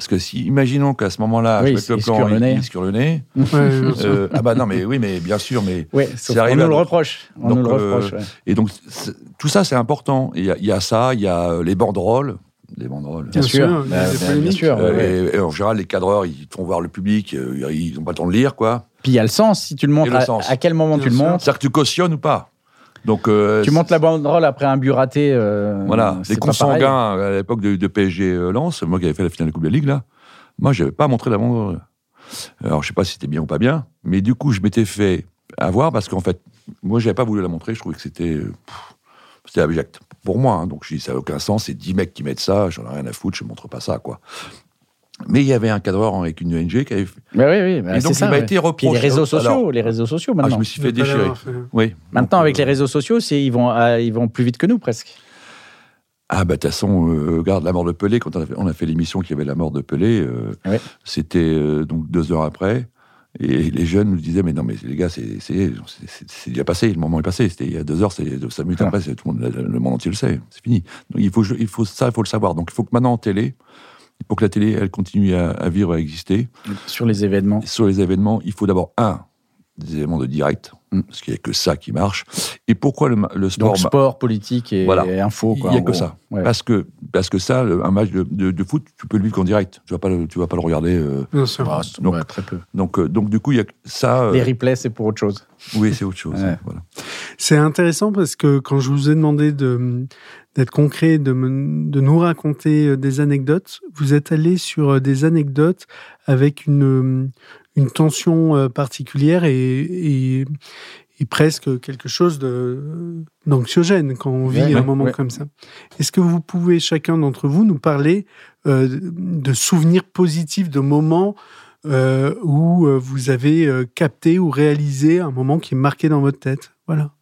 Parce que si, imaginons qu'à ce moment-là, Oui, je mette le plan, le il, nez. il le nez. Euh, ah bah non, mais oui, mais bien sûr, mais sauf arrivé on à nous le d'autres. reproche. On Donc, nous le euh, reproche, ouais. et donc, c'est- tout ça, c'est important. Il y, a- il y a ça, il y a euh, les banderoles. Les banderoles. Bien Bien sûr, bien sûr. Euh, ouais, et, et en général, les cadreurs, ils font voir le public, euh, ils n'ont pas le temps de lire, quoi. Puis il y a le sens. Si tu le montres, Et le à, sens. à quel moment Bien tu le montres C'est-à-dire que tu cautionnes ou pas. Donc, euh, Tu montes la banderole après un but raté. euh, Voilà, c'est les consanguins à l'époque de, de PSG euh, Lens, moi qui avais fait la finale de la Coupe de la Ligue, là, moi, j'avais pas montré la banderole. Alors, je sais pas si c'était bien ou pas bien, mais du coup, je m'étais fait avoir parce qu'en fait, moi, j'avais pas voulu la montrer, je trouvais que c'était. euh, C'était abject. Pour moi, hein. donc je dis, ça n'a aucun sens, c'est 10 mecs qui mettent ça, j'en ai rien à foutre, je montre pas ça, quoi. Mais il y avait un cadreur avec une ONG qui avait fait. Bah oui, oui, bah, Et c'est donc, ça. il m'a ouais. été Puis reproché. les réseaux sociaux, Alors, les réseaux sociaux ah, maintenant. je me suis fait déchirer. Oui. Maintenant, Donc, avec les euh, réseaux sociaux, c'est ils vont, ah, ils vont plus vite que nous presque. Ah bah de toute façon, euh, regarde la mort de Pelé, quand on a fait, fait l'émission qui avait la mort de Pelé, euh, Ouais. c'était euh, donc deux heures après, et les jeunes nous disaient mais non mais les gars c'est c'est c'est- c'est déjà passé, le moment est passé, c'était il y a deux heures, c'est cinq minutes Ah. après, c'est- tout le monde, le monde entier le sait, c'est fini. Donc il faut il faut ça, il faut le savoir. Donc il faut que maintenant en télé, pour que la télé elle continue à, à vivre, à exister, Sur les événements. sur les événements, il faut d'abord un des éléments de direct, Mm. parce qu'il n'y a que ça qui marche. Et pourquoi le, sport Donc sport, politique et, Voilà. et info. il n'y a que gros. ça. Ouais. Parce que, parce que ça, le- un match de, de- de foot, tu peux le vivre qu'en direct. Tu vas pas le, tu vas pas le regarder. euh, Bien sûr. Ah, Donc- ouais, très peu. donc, euh, donc, du coup, il y a que ça. euh, Les replays, c'est pour autre chose. oui, c'est autre chose. Ouais. Voilà. C'est intéressant parce que quand je vous ai demandé de d'être concret, de, me- de nous raconter euh, des anecdotes, vous êtes allé sur euh, des anecdotes avec une, euh, une tension particulière et, et, et presque quelque chose d'anxiogène quand on vit Ouais, un moment ouais. comme ça. Est-ce que vous pouvez, chacun d'entre vous, nous parler euh, de souvenirs positifs, de moments euh, où vous avez capté ou réalisé un moment qui est marqué dans votre tête? Voilà.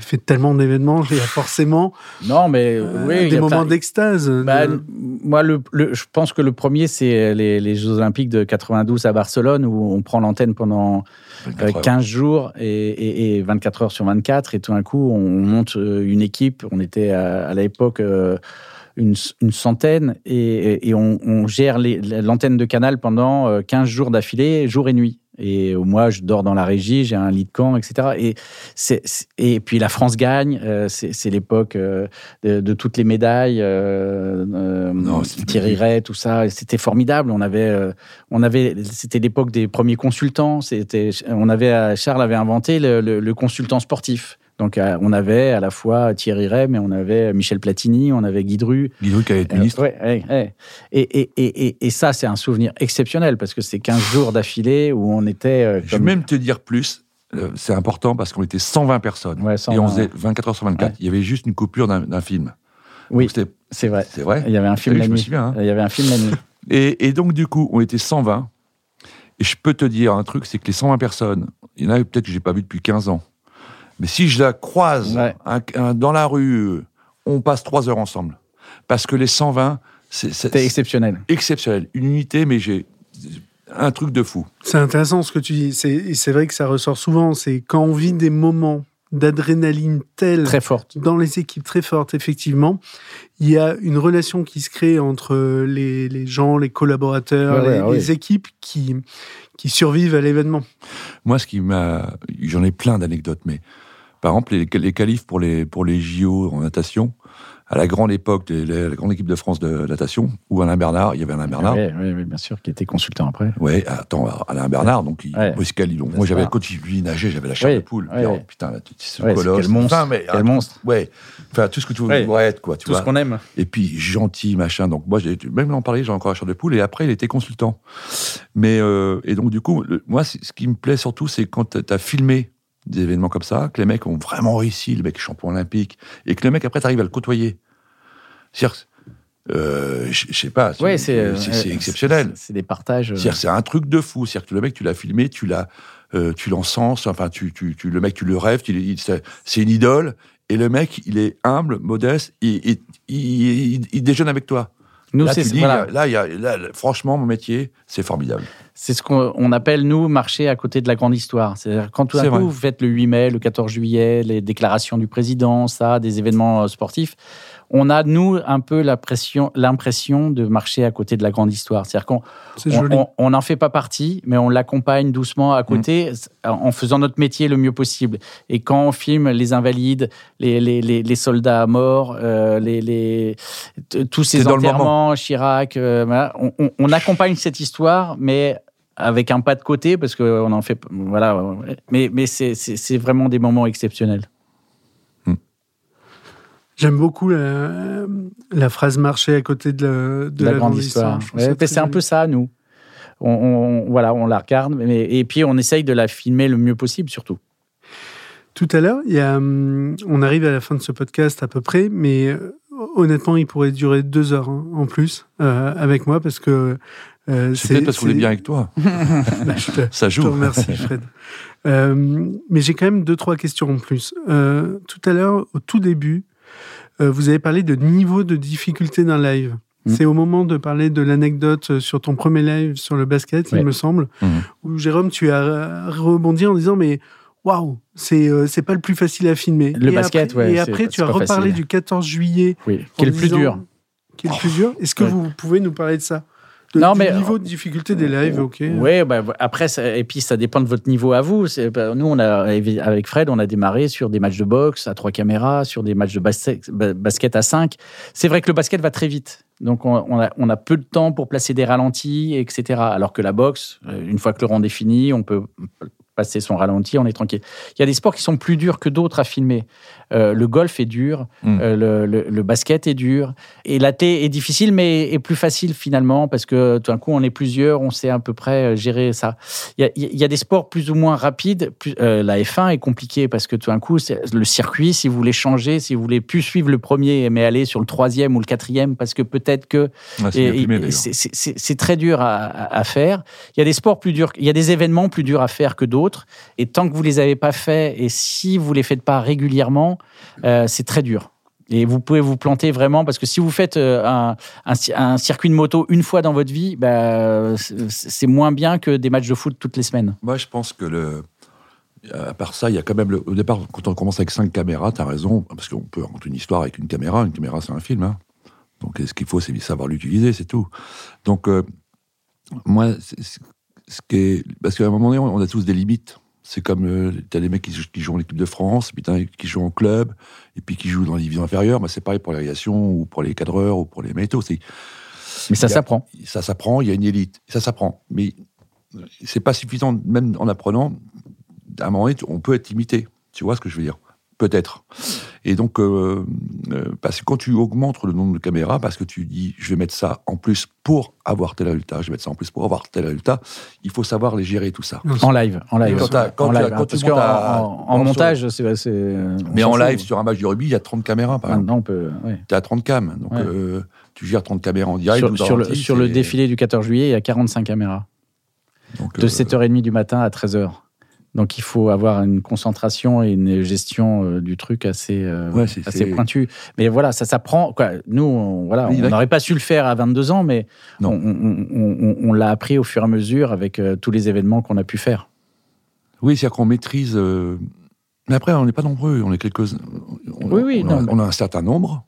Fait tellement d'événements, il y a forcément Non, mais euh, oui, des moments d'extase. Bah, de- moi, le, le- je pense que le premier, c'est les, les Jeux Olympiques de 92 à Barcelone, où on prend l'antenne pendant euh, 24 heures. 15 jours et, et- et 24 heures sur 24. Et tout d'un coup, on monte euh, une équipe. On était à, à l'époque euh, une, une centaine et, et on, on gère l'antenne de Canal pendant euh, 15 jours d'affilée, jour et nuit. Et moi, je dors dans la régie, j'ai un lit de camp, etc. Et, c'est- c'est- et puis la France gagne. euh, c'est c'est l'époque euh, de, de toutes les médailles. euh, euh, Non, Thierry Ray, tout ça. Et C'était formidable. On avait, on avait, c'était l'époque des premiers consultants. C'était, on avait, Charles avait inventé le, le- le consultant sportif. Donc, euh, on avait à la fois Thierry Ray, mais on avait Michel Platini, on avait Guy Dru. Guy Druck avait été Euh, ministre. ouais, ouais, ouais. Et, et, et, et, et ça, c'est un souvenir exceptionnel parce que c'est 15 jours d'affilée où on était. euh, Je vais même te dire plus. c'est important parce qu'on était 120 personnes. Ouais, et 120, on faisait ouais. 24 heures sur 24. Ouais. Il y avait juste une coupure d'un film. Oui, c'est vrai. C'est vrai. Il y avait un film la nuit. souviens, hein. Il y avait un film la nuit. Et, et donc, du coup, on était 120. Et je peux te dire un truc, c'est que les 120 personnes, il y en a peut-être que j'ai pas vu depuis 15 ans. Mais si je la croise Ouais. un- un- dans la rue, on passe trois heures ensemble. Parce que les 120, c'est exceptionnel. exceptionnel. Une unité, mais j'ai un truc de fou. C'est intéressant ce que tu dis. C'est et c'est vrai que ça ressort souvent. C'est quand on vit des moments d'adrénaline tels Très forte. dans les équipes très fortes, effectivement, il y a une relation qui se crée entre les, les gens, les collaborateurs, Ouais, les, les équipes qui, qui survivent à l'événement. Moi, ce qui m'a. J'en ai plein d'anecdotes, mais par exemple, les, les qualifs pour les, pour les JO en natation, à la grande époque, de la grande équipe de France de natation, où Alain Bernard, il y avait Alain Bernard. Oui, oui, oui, bien sûr, qui était consultant après. Ouais, attends, Alain Bernard, donc il, Ouais. N'est-ce Moi, j'avais, quand il lui nageait, j'avais la chair Oui, de poule. Puis, oh, putain, là, ce Ouais, c'est colosse. quel monstre, Enfin, mais, quel monstre. Ouais. Enfin, tout ce que tu Ouais. voudrais être, quoi, tu Tout vois. ce qu'on aime. Et puis, gentil, machin. Donc, moi, j'ai, même en parler, j'ai encore la chair de poule. Et après, il était consultant. Mais, euh, et donc, du coup, le- moi, ce qui me plaît surtout, c'est quand tu as filmé des événements comme ça, que les mecs ont vraiment réussi, le mec est champion olympique, et que le mec, après, t'arrives à le côtoyer. C'est-à-dire, euh, je sais pas, Ouais, c'est c'est euh, exceptionnel. C'est des partages. euh, c'est un truc de fou. C'est-à-dire que le mec, tu l'as filmé, tu l'as, euh, tu l'encenses, enfin, tu, tu, tu, le mec, tu le rêves, c'est une idole. Et le mec, il est humble, modeste, il, il, il- il- il déjeune avec toi. Nous, là, tu dis, voilà. là, y a, là, franchement, mon métier, c'est formidable. C'est ce qu'on on appelle, nous, marcher à côté de la grande histoire. C'est-à-dire, quand tout d'un coup, vrai. vous faites le 8 mai, le 14 juillet, les déclarations du président, ça, des événements euh, sportifs, on a, nous, un peu l'impression de marcher à côté de la grande histoire. C'est-à-dire qu'on n'en fait pas partie, mais on l'accompagne doucement à côté Mm. en faisant notre métier le mieux possible. Et quand on filme les invalides, les, les, les, les soldats morts, euh, les, tous ces enterrements, Chirac, euh, voilà, on, on- on accompagne cette histoire, mais avec un pas de côté, parce qu'on en fait. Voilà. Mais, mais c'est- vraiment des moments exceptionnels. J'aime beaucoup la, la phrase marcher à côté de la, de de la, grande histoire. Ouais, très c'est un peu ça, nous. On, on- voilà, on la regarde, mais, et puis on essaye de la filmer le mieux possible, surtout. Tout à l'heure, il y a, hum, on arrive à la fin de ce podcast à peu près, mais euh, honnêtement, il pourrait durer deux heures hein, en plus euh, avec moi parce que euh, C'est peut-être parce qu'on est bien avec toi. Bah, je te- Ça Je te joue. remercie, Fred. Euh, mais j'ai quand même deux, trois questions en plus. Euh, tout à l'heure, au tout début, euh, vous avez parlé de niveau de difficulté d'un live. Mm. C'est au moment de parler de l'anecdote sur ton premier live sur le basket, Ouais. il me semble, Mhm. où Jérôme, tu as rebondi en disant Mais waouh, c'est euh, c'est pas le plus facile à filmer. Le et basket, après, ouais, Et après, tu as reparlé facile. du 14 juillet. Oui, qui est le plus dur. Qui est le plus dur Est-ce que Ouais. vous pouvez nous parler de ça? De, Non, du mais- niveau de difficulté des lives, ok. Oui, bah, après, ça- et puis ça dépend de votre niveau à vous. Bah, Nous, on a, avec Fred, on a démarré sur des matchs de boxe à trois caméras, sur des matchs de basket, ba- basket à cinq. C'est vrai que le basket va très vite. Donc, on, a, on a peu de temps pour placer des ralentis, etc. Alors que la boxe, euh, une fois que le round est fini, on peut passer son ralenti, on est tranquille. Il y a des sports qui sont plus durs que d'autres à filmer. Euh, le golf est dur, Mm. euh, le, le- le basket est dur, et la T est difficile, mais est plus facile finalement, parce que tout d'un coup, on est plusieurs, on sait à peu près euh, gérer ça. Il y a, il y a des sports plus ou moins rapides. Plus, euh, la F1 est compliquée, parce que tout d'un coup, le circuit, si vous voulez changer, si vous voulez plus suivre le premier, mais aller sur le troisième ou le quatrième, parce que peut-être que c'est très dur à, à- à faire. Il y a des sports plus durs, il y a des événements plus durs à faire que d'autres. Et tant que vous les avez pas faits, et si vous les faites pas régulièrement, euh, c'est très dur. Et vous pouvez vous planter vraiment parce que si vous faites euh, un, un ci- un circuit de moto une fois dans votre vie, bah, c'est moins bien que des matchs de foot toutes les semaines. Moi, je pense que le. À part ça, il y a quand même. Le... Au départ, quand on commence avec cinq caméras, tu as raison, parce qu'on peut raconter une histoire avec une caméra. Une caméra, c'est un film. hein. Donc, ce qu'il faut, c'est savoir l'utiliser, c'est tout. Donc, euh, moi, ce qui est. Parce qu'à un moment donné, on a tous des limites. C'est comme. tu as des mecs qui, jou- qui jouent en équipe de France, puis t'as qui jouent en club, et puis qui jouent dans les divisions inférieures. Bah, c'est pareil pour l'aviation, ou pour les cadreurs, ou pour les métaux. Mais ça s'apprend. ça s'apprend, il y a une élite, ça s'apprend. Mais c'est pas suffisant, même en apprenant, à un moment donné, on peut être imité. Tu vois ce que je veux dire? Peut-être. Et donc, euh, euh, parce que quand tu augmentes le nombre de caméras, parce que tu dis, je vais mettre ça en plus pour avoir tel résultat, je vais mettre ça en plus pour avoir tel résultat, il faut savoir les gérer tout ça. En live, en live. Quand t'as- quand En tu as- live, quand hein, tu parce à- en, montage, c'est. Mais on en live, sur un match de rugby, il y a 30 caméras, par exemple. Maintenant, on peut. ouais. Tu as 30 cams. Donc, Ouais. euh, tu gères 30 caméras en direct. Sur, le, sur défilé du 14 juillet, il y a 45 caméras. donc, De euh, 7h30 du matin à 13h. Donc il faut avoir une concentration et une gestion euh, du truc assez, euh, Ouais, assez pointue. Mais voilà, ça s'apprend. Quoi. Nous, on, voilà, on n'aurait pas su le faire à 22 ans, mais Non. on, l'a appris au fur et à mesure avec euh, tous les événements qu'on a pu faire. Oui, c'est-à-dire qu'on maîtrise. Mais après, on n'est pas nombreux, on est quelques. On, Oui, oui, a, non, mais- on a un certain nombre.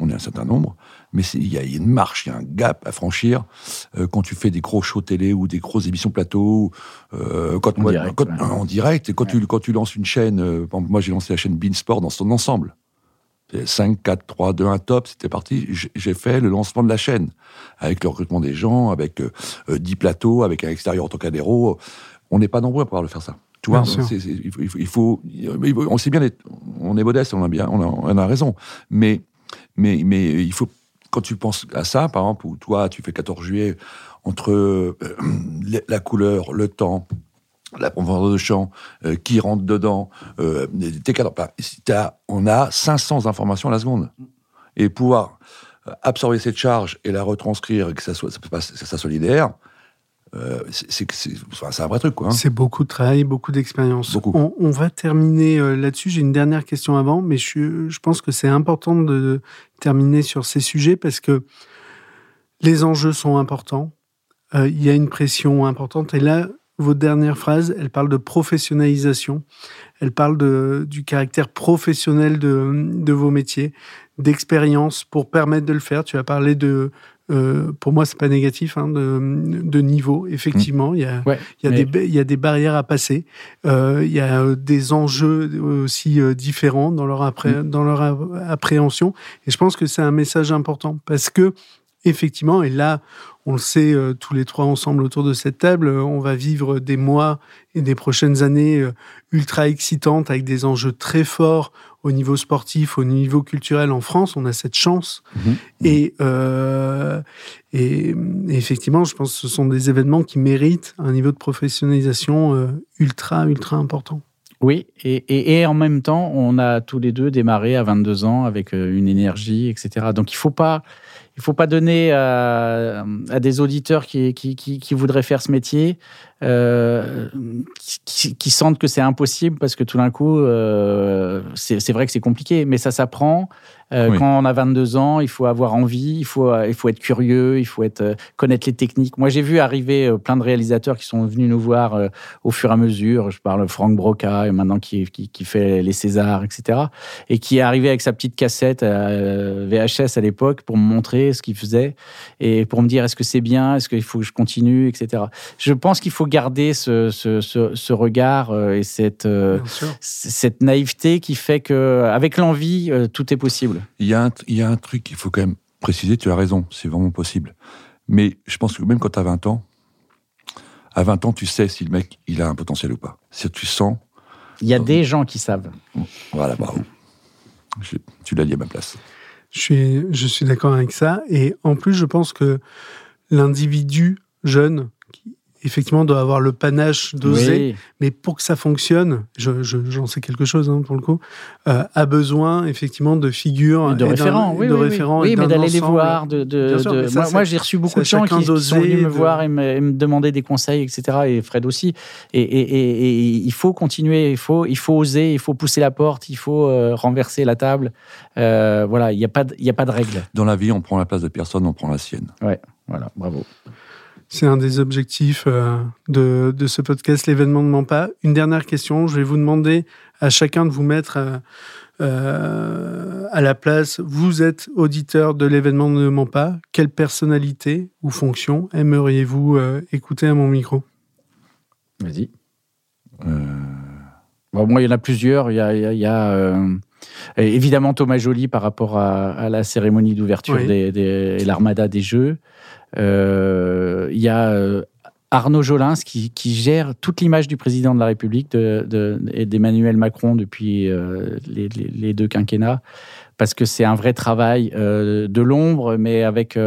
On est un certain nombre, mais il y a une marche, il y a un gap à franchir euh, quand tu fais des gros shows télé ou des grosses émissions plateau, euh, quand, En moi- direct, quand- ouais. en direct, et quand, Ouais. tu, quand tu lances une chaîne, euh, moi j'ai lancé la chaîne Beansport dans son ensemble. C'est 5, 4, 3, 2, 1, top, c'était parti. J'ai- fait le lancement de la chaîne, avec le recrutement des gens, avec euh, euh, 10 plateaux, avec un extérieur en Trocadéro. On n'est pas nombreux à pouvoir le faire ça. Tu vois, il faut, il faut- il faut- il faut- on sait bien, être- on est modeste, on a bien, on a, on a raison, mais, mais, mais il faut, quand tu penses à ça, par exemple, où toi, tu fais 14 juillet, entre euh, la- couleur, le temps, la profondeur de champ, euh, qui rentre dedans, euh, tes cadres, on a 500 informations à la seconde. Et pouvoir absorber cette charge et la retranscrire et que ça soit, ça, solidaire, euh, c'est un vrai truc. Hein. C'est beaucoup de travail, beaucoup d'expérience. On, on, va terminer euh, là-dessus. J'ai une dernière question avant, mais je, je pense que c'est important de terminer sur ces sujets parce que les enjeux sont importants. Euh, il y a une pression importante. Et là, votre dernière phrase, elle parle de professionnalisation. Elle parle de, du caractère professionnel de, de vos métiers, d'expérience pour permettre de le faire. Tu as parlé de, euh, pour moi, c'est pas négatif, hein, de, de, niveau. Effectivement, il y a, il y a des, il y a des barrières à passer. Euh, il y a des enjeux aussi euh, différents dans leur mm. dans leur appréhension. Et je pense que c'est un message important parce que effectivement, et là, on le sait euh, tous les trois ensemble autour de cette table, euh, on va vivre des mois et des prochaines années euh, ultra excitantes avec des enjeux très forts au niveau sportif, au niveau culturel en France. On a cette chance. Mhm. Et, et, effectivement, je pense que ce sont des événements qui méritent un niveau de professionnalisation ultra, ultra important. Oui, et, en même temps, on a tous les deux démarré à 22 ans avec une énergie, etc. Donc il ne faut pas il faut pas donner à, des auditeurs qui, voudraient faire ce métier, euh, qui, sentent que c'est impossible parce que tout d'un coup, euh, c'est vrai que c'est compliqué, mais ça s'apprend. Euh, quand on a 22 ans, il faut avoir envie, il faut, il faut être curieux, il faut être, euh, connaître les techniques. Moi, j'ai vu arriver euh, plein de réalisateurs qui sont venus nous voir au fur et à mesure. Je parle de Franck Broca, et maintenant qui, qui, qui, fait les Césars, etc. Et qui est arrivé avec sa petite cassette VHS à l'époque pour me montrer ce qu'il faisait et pour me dire est-ce que c'est bien, est-ce qu'il faut que je continue, etc. Je pense qu'il faut garder ce, ce, ce, ce regard et cette, cette naïveté qui fait que, avec l'envie, tout est possible. Il y, a un, il y a un truc qu'il faut quand même préciser, tu as raison, c'est vraiment possible. Mais je pense que même quand tu as 20 ans, à 20 ans, tu sais si le mec, il a un potentiel ou pas. Si tu sens... Il y a des gens qui savent. Voilà, bravo. tu l'as dit à ma place. Je suis, je suis d'accord avec ça. Et en plus, je pense que l'individu jeune effectivement, doit avoir le panache d'oser, mais pour que ça fonctionne, j'en je, sais quelque chose hein, pour le coup, euh, a besoin effectivement de figures, de référents, oui, de oui, référents oui, mais d'aller les voir. De, de, moi, j'ai reçu beaucoup de gens qui, sont venus me voir et me, demander des conseils, etc. Et Fred aussi. Et, et, et, il faut continuer, il faut, il faut oser, il faut pousser la porte, il faut euh, renverser la table. Euh, voilà, il n'y a pas, il a pas de règle. Dans la vie, on prend la place de personne, on prend la sienne. Ouais, voilà, bravo. C'est un des objectifs euh, de, de, ce podcast, l'événement ne ment pas. Une dernière question, je vais vous demander à chacun de vous mettre euh, euh, à la place. Vous êtes auditeur de l'événement ne ment pas. Quelle personnalité ou fonction aimeriez-vous écouter à mon micro? Vas-y. moi, il y en a plusieurs. Il y a, il y a évidemment Thomas Joly par rapport à, la cérémonie d'ouverture des, des, et l'armada des Jeux. Euh, il y a euh, Arnaud Jolins qui, gère toute l'image du président de la République de, et d'Emmanuel Macron depuis euh, les, deux quinquennats, parce que c'est un vrai travail de l'ombre, mais avec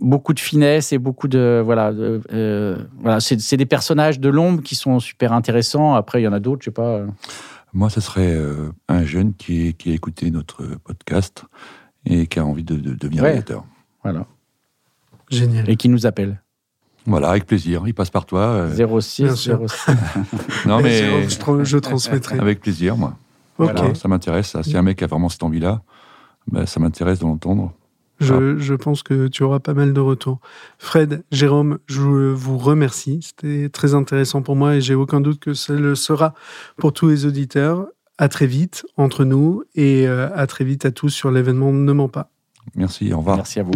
beaucoup de finesse et beaucoup de voilà, voilà, c'est, des personnages de l'ombre qui sont super intéressants. Après, il y en a d'autres, je sais pas. Moi, ce serait un jeune qui, qui, a écouté notre podcast et qui a envie de, devenir ouais. Voilà. Génial. Et qui nous appelle. Voilà, avec plaisir. Il passe par toi. 06, euh. 06. non, mais. Je, transmettrai. Avec plaisir, moi. ça m'intéresse. Si un mec a vraiment cette envie-là, ben, ça m'intéresse de l'entendre. Je, je, pense que tu auras pas mal de retours. Fred, Jérôme, je vous remercie. C'était très intéressant pour moi et j'ai aucun doute que ce le sera pour tous les auditeurs. À très vite entre nous et euh, à très vite à tous sur l'événement Ne ment pas. Merci, au revoir. Merci à vous.